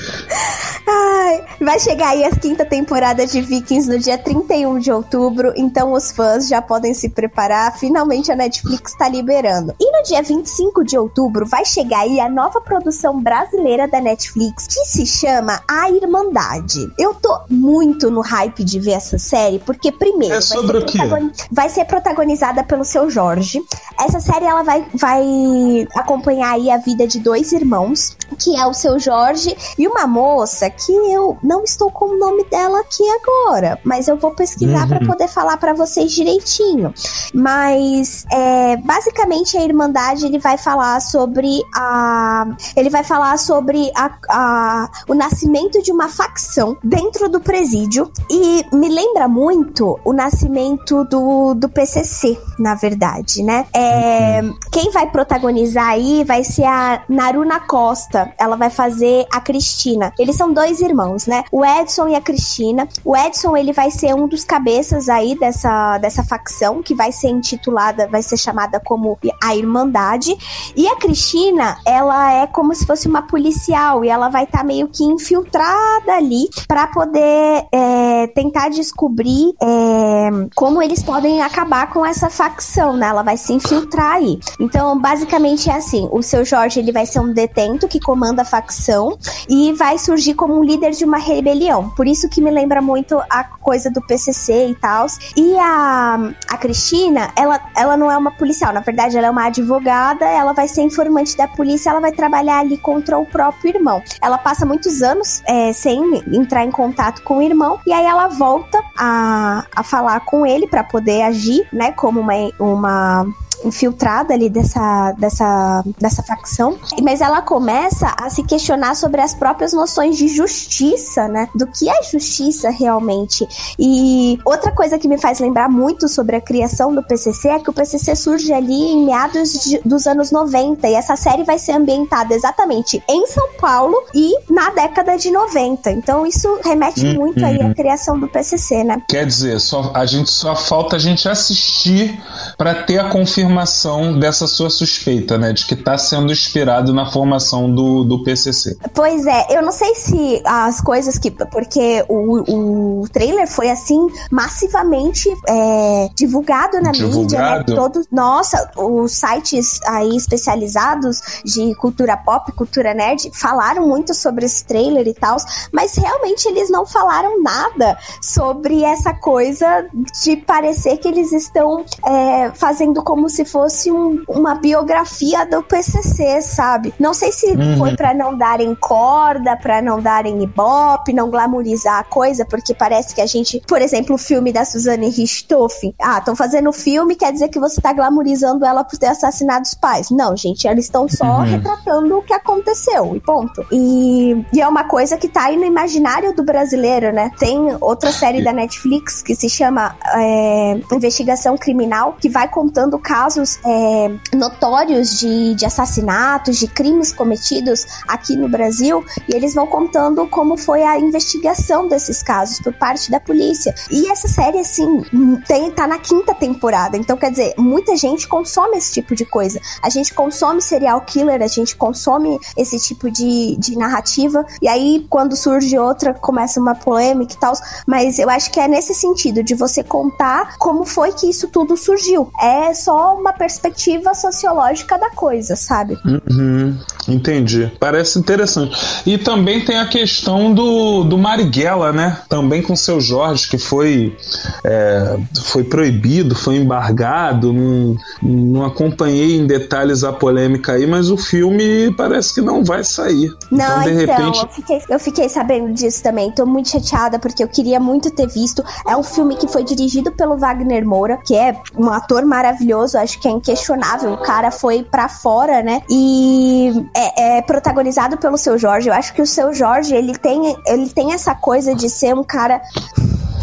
Ai, Vai chegar aí a quinta temporada de Vikings no dia 31 de outubro, então os fãs já podem se preparar. Finalmente a Netflix tá liberando. E no dia 25 de outubro vai chegar aí a nova produção brasileira da Netflix que se chama A Irmandade. Eu tô muito no hype de ver essa série, porque primeiro é vai, ser vai ser protagonizada pelo seu Jorge. Essa série ela vai, vai acompanhar aí a vida de dois irmãos, que é o seu Jorge e uma moça que eu não estou com o nome dela aqui agora, mas eu vou pesquisar uhum. para poder falar para vocês direitinho. Mas é, basicamente a Irmandade ele vai falar sobre a ele vai falar sobre a, a, o nascimento de uma facção dentro do presídio e me lembra muito o nascimento do, do PCC, na verdade, né? É, uhum. Quem vai protagonizar aí vai ser a Naruna Costa. Ela vai fazer a Cristina. Eles são dois irmãos, né? O Edson e a Cristina. O Edson ele vai ser um dos cabeças aí dessa, dessa facção que vai ser intitulada, vai ser chamada como a Irmandade. E a Cristina, ela é como se fosse uma policial e ela vai estar tá meio que infiltrada ali para poder é, tentar descobrir é, como eles podem acabar com essa facção, né? Ela vai se infiltrar aí. Então, basicamente é assim: o seu Jorge ele vai ser um detento que comanda a facção e vai surgir como um líder de uma rebelião. Por isso que me lembra muito a coisa do PCC e tal. E a, a Cristina, ela, ela não é uma policial, na verdade, ela é uma advogada, ela vai ser informante da polícia, ela vai trabalhar ali contra o próprio irmão. Ela passa muitos anos é, sem entrar em contato com o irmão e aí ela volta a, a falar com ele para poder agir, né, como uma, uma infiltrada ali dessa, dessa, dessa facção, mas ela começa a se questionar sobre as próprias noções de justiça, né? Do que é justiça realmente. E outra coisa que me faz lembrar muito sobre a criação do PCC é que o PCC surge ali em meados de, dos anos 90 e essa série vai ser ambientada exatamente em São Paulo e na década de 90. Então isso remete uhum. muito aí à criação do PCC, né? Quer dizer, só, a gente só falta a gente assistir para ter a confirmação confirmação dessa sua suspeita, né? De que está sendo inspirado na formação do, do PCC. Pois é, eu não sei se as coisas que. Porque o, o trailer foi assim, massivamente é, divulgado na divulgado. mídia, né? Todos, nossa, os sites aí especializados de cultura pop, cultura nerd, falaram muito sobre esse trailer e tal, mas realmente eles não falaram nada sobre essa coisa de parecer que eles estão é, fazendo como se fosse um, uma biografia do PCC, sabe? Não sei se uhum. foi para não darem corda, para não darem ibope, não glamourizar a coisa, porque parece que a gente, por exemplo, o filme da Suzane Richthofen, ah, estão fazendo filme, quer dizer que você tá glamourizando ela por ter assassinado os pais. Não, gente, eles estão só uhum. retratando o que aconteceu e ponto. E, e, é uma coisa que tá aí no imaginário do brasileiro, né? Tem outra série da Netflix que se chama é, Investigação Criminal, que vai contando casos casos é, notórios de, de assassinatos, de crimes cometidos aqui no Brasil, e eles vão contando como foi a investigação desses casos por parte da polícia. E essa série, assim, tem, tá na quinta temporada, então quer dizer, muita gente consome esse tipo de coisa. A gente consome serial killer, a gente consome esse tipo de, de narrativa, e aí quando surge outra, começa uma polêmica e tal, mas eu acho que é nesse sentido, de você contar como foi que isso tudo surgiu. É só uma perspectiva sociológica da coisa, sabe? Uhum, entendi. Parece interessante. E também tem a questão do, do Marighella, né? Também com seu Jorge, que foi, é, foi proibido, foi embargado. Não, não acompanhei em detalhes a polêmica aí, mas o filme parece que não vai sair. Não, então, de então, repente... eu, fiquei, eu fiquei sabendo disso também. Tô muito chateada porque eu queria muito ter visto. É um filme que foi dirigido pelo Wagner Moura, que é um ator maravilhoso acho que é inquestionável. O cara foi para fora, né? E é, é, protagonizado pelo seu Jorge. Eu acho que o seu Jorge, ele tem, ele tem essa coisa de ser um cara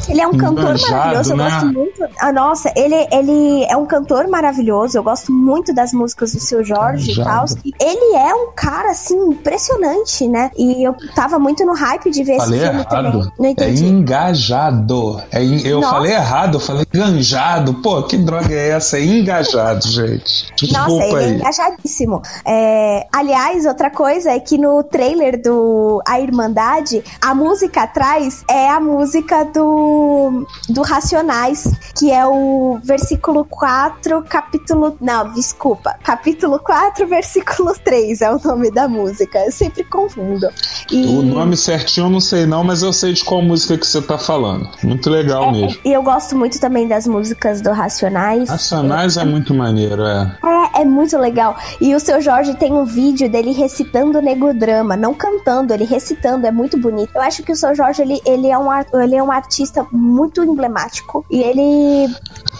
Ele é um cantor maravilhoso, eu né? gosto muito. Ah, nossa, ele, ele é um cantor maravilhoso, eu gosto muito das músicas do seu Jorge e tal. Ele é um cara, assim, impressionante, né? E eu tava muito no hype de ver Falei esse filme também. errado. Não É engajado. É Eu Nossa. falei errado, eu falei enganjado. Pô, que droga é essa? É engajado, gente. Desculpa Nossa, ele é aí. engajadíssimo. É, aliás, outra coisa é que no trailer do A Irmandade, a música atrás é a música do, do Racionais, que é o versículo 4, capítulo. Não, desculpa. Capítulo 4, [LAUGHS] versículo 3 é o nome da música. Eu sempre confundo. E, O nome certinho eu não sei não, mas eu sei de qual música que você tá falando. Muito legal mesmo. e eu gosto muito também das músicas do Racionais. Racionais é muito maneiro, é. É, é muito legal. E o seu Jorge tem um vídeo dele recitando o Negodrama, não cantando, ele recitando, é muito bonito. Eu acho que o seu Jorge, ele, ele, é, um, ele é um artista muito emblemático. E ele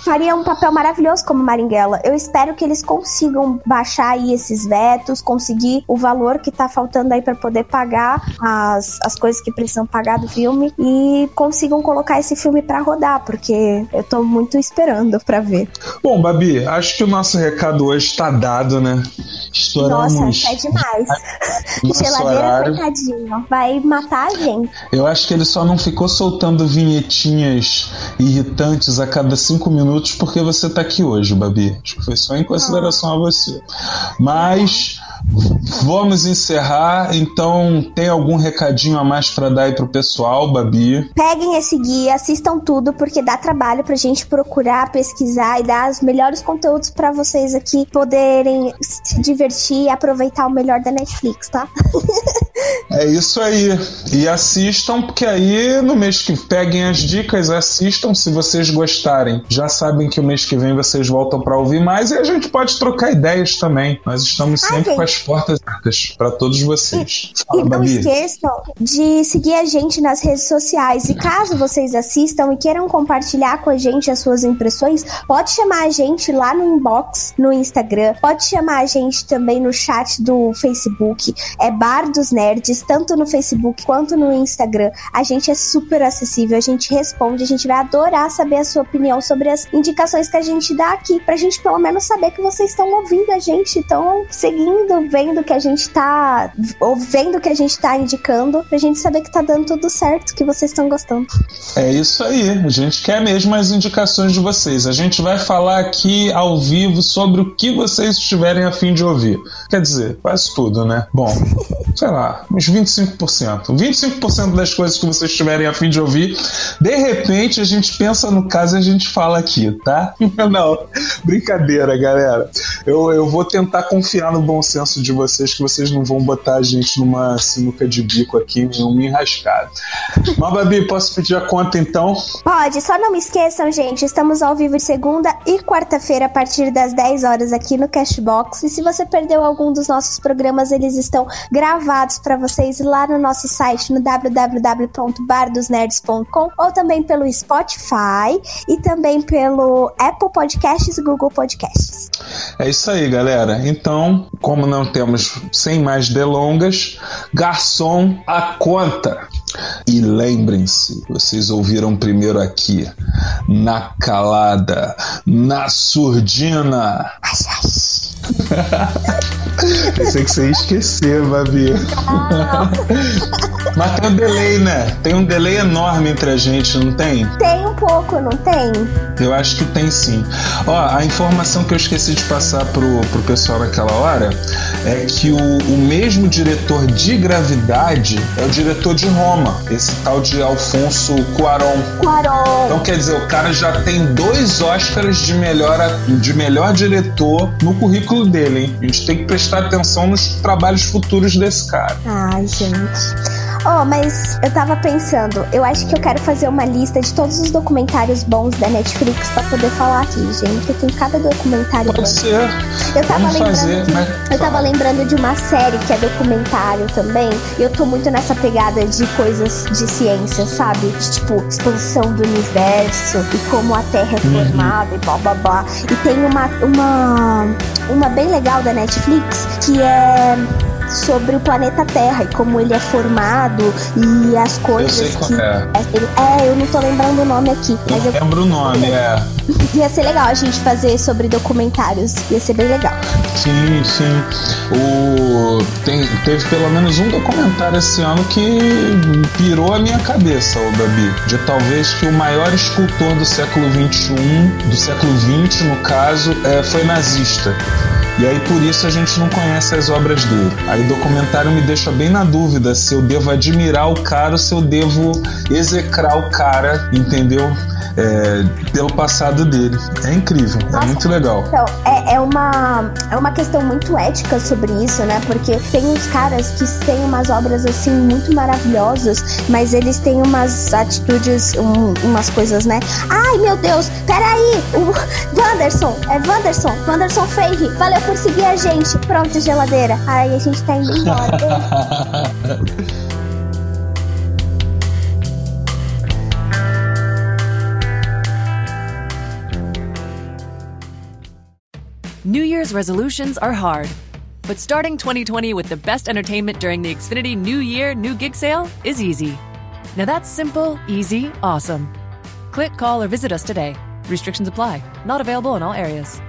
faria um papel maravilhoso como Maringuela. Eu espero que eles consigam baixar aí esses vetos, conseguir o valor que tá faltando aí pra poder pagar as, as coisas que precisam pagar do filme e consigam colocar esse filme pra rodar, porque eu tô muito esperando pra ver. Bom, Babi, acho que o nosso recado hoje tá dado, né? Estouramos. Nossa, é demais. Geladeira, horário. coitadinho. Vai matar a gente. Eu acho que ele só não ficou soltando vinhetinhas irritantes a cada cinco minutos porque você tá aqui hoje, Babi. Acho que foi só em consideração a você. Mas vamos encerrar. Então, tem algum recadinho a mais pra dar aí pro pessoal, Babi? Peguem esse guia, assistam tudo, porque dá trabalho pra gente procurar, pesquisar e dar os melhores conteúdos pra vocês aqui poderem se divertir e aproveitar o melhor da Netflix, tá? [LAUGHS] É isso aí. E assistam, porque aí no mês que peguem as dicas, assistam se vocês gostarem. Já sabem que o mês que vem vocês voltam pra ouvir mais e a gente pode trocar ideias também. Nós estamos Ah, sempre gente. com as portas abertas pra todos vocês. E Fala, não Babi. esqueçam de seguir a gente nas redes sociais. E caso vocês assistam e queiram compartilhar com a gente as suas impressões, pode chamar a gente lá no inbox no Instagram. Pode chamar a gente também no chat do Facebook. É Bar dos Nerds, tanto no Facebook quanto no Instagram. A gente é super acessível, a gente responde, a gente vai adorar saber a sua opinião sobre as indicações que a gente dá aqui, pra gente pelo menos saber que vocês estão ouvindo a gente, estão seguindo, vendo o que a gente tá ou vendo o que a gente tá indicando, pra gente saber que tá dando tudo certo, que vocês estão gostando. É isso aí. A gente quer mesmo as indicações de vocês. A gente vai falar aqui ao vivo sobre o que vocês estiverem a fim de ouvir. Quer dizer, quase tudo, né? Bom, [LAUGHS] sei lá, uns 25%. 25% das coisas que vocês estiverem a fim de ouvir, de repente a gente pensa no caso e a gente fala aqui, tá? [LAUGHS] Não, brincadeira, galera. Eu, eu vou tentar confiar no bom senso de vocês, que vocês não vão botar a gente numa sinuca de bico aqui, nenhuma enrascada. [LAUGHS] Mas, Babi, posso pedir a conta então? Pode, só não me esqueçam, gente, estamos ao vivo de segunda e quarta-feira a partir das 10 horas aqui no Cashbox. E se você perdeu algum dos nossos programas, eles estão gravados para vocês lá no nosso site no www.bardosnerds.com ou também pelo Spotify e também pelo Apple Podcasts e Google Podcasts. É isso aí, galera. Então, como não temos sem mais delongas, garçom, a conta. E lembrem-se, vocês ouviram primeiro aqui, na calada, na surdina. [LAUGHS] Pensei que você ia esquecer, Babi. Mas tem um delay, né? Tem um delay enorme entre a gente, não tem? Tem um pouco, não tem? Eu acho que tem sim. Ó, a informação que eu esqueci de passar pro, pro pessoal naquela hora é que o, o mesmo diretor de Gravidade é o diretor de Roma, esse tal de Alfonso Cuarón. Quaron. Então quer dizer, o cara já tem dois Oscars de melhor, de melhor diretor no currículo dele, hein? A gente tem que prestar atenção nos trabalhos futuros desse cara. Ai, gente. Oh, mas eu tava pensando, eu acho que eu quero fazer uma lista de todos os documentários bons da Netflix pra poder falar aqui, gente. Eu tenho cada documentário bom. Pode ser. Eu tava Vamos lembrando fazer, de, mas- eu tava lembrando de uma série que é documentário também. E eu tô muito nessa pegada de coisas de ciência, sabe? De, tipo, expansão do universo e como a Terra é Uhum. formada e blá blá blá. E tem uma, uma, uma bem legal da Netflix que é sobre o planeta Terra e como ele é formado e as coisas eu que. É. é, eu não tô lembrando o nome aqui. Mas eu, eu lembro o nome, é. [LAUGHS] Ia ser legal a gente fazer sobre documentários. Ia ser bem legal. Sim, sim. O... Tem, teve pelo menos um documentário esse ano que pirou a minha cabeça, o Gabi. De talvez que o maior escultor do século XXI, do século XX, no caso, é, foi nazista. E aí por isso a gente não conhece as obras dele. Aí o documentário me deixa bem na dúvida se eu devo admirar o cara ou se eu devo execrar o cara, entendeu? é, pelo passado dele. É incrível, é Nossa, é muito legal. Então, é, é, uma, é uma questão muito ética sobre isso, né? Porque tem uns caras que têm umas obras assim muito maravilhosas, mas eles têm umas atitudes, um, umas coisas, né? Ai meu Deus, peraí! O Wanderson, é Wanderson, Wanderson Freire, valeu por seguir a gente. Pronto, geladeira. Aí a gente tá indo embora. [LAUGHS] New Year's resolutions are hard, but starting 2020 with the best entertainment during the Xfinity New Year, New Gig sale is easy. Now that's simple, easy, awesome. Click, call, or visit us today. Restrictions apply, not available in all areas.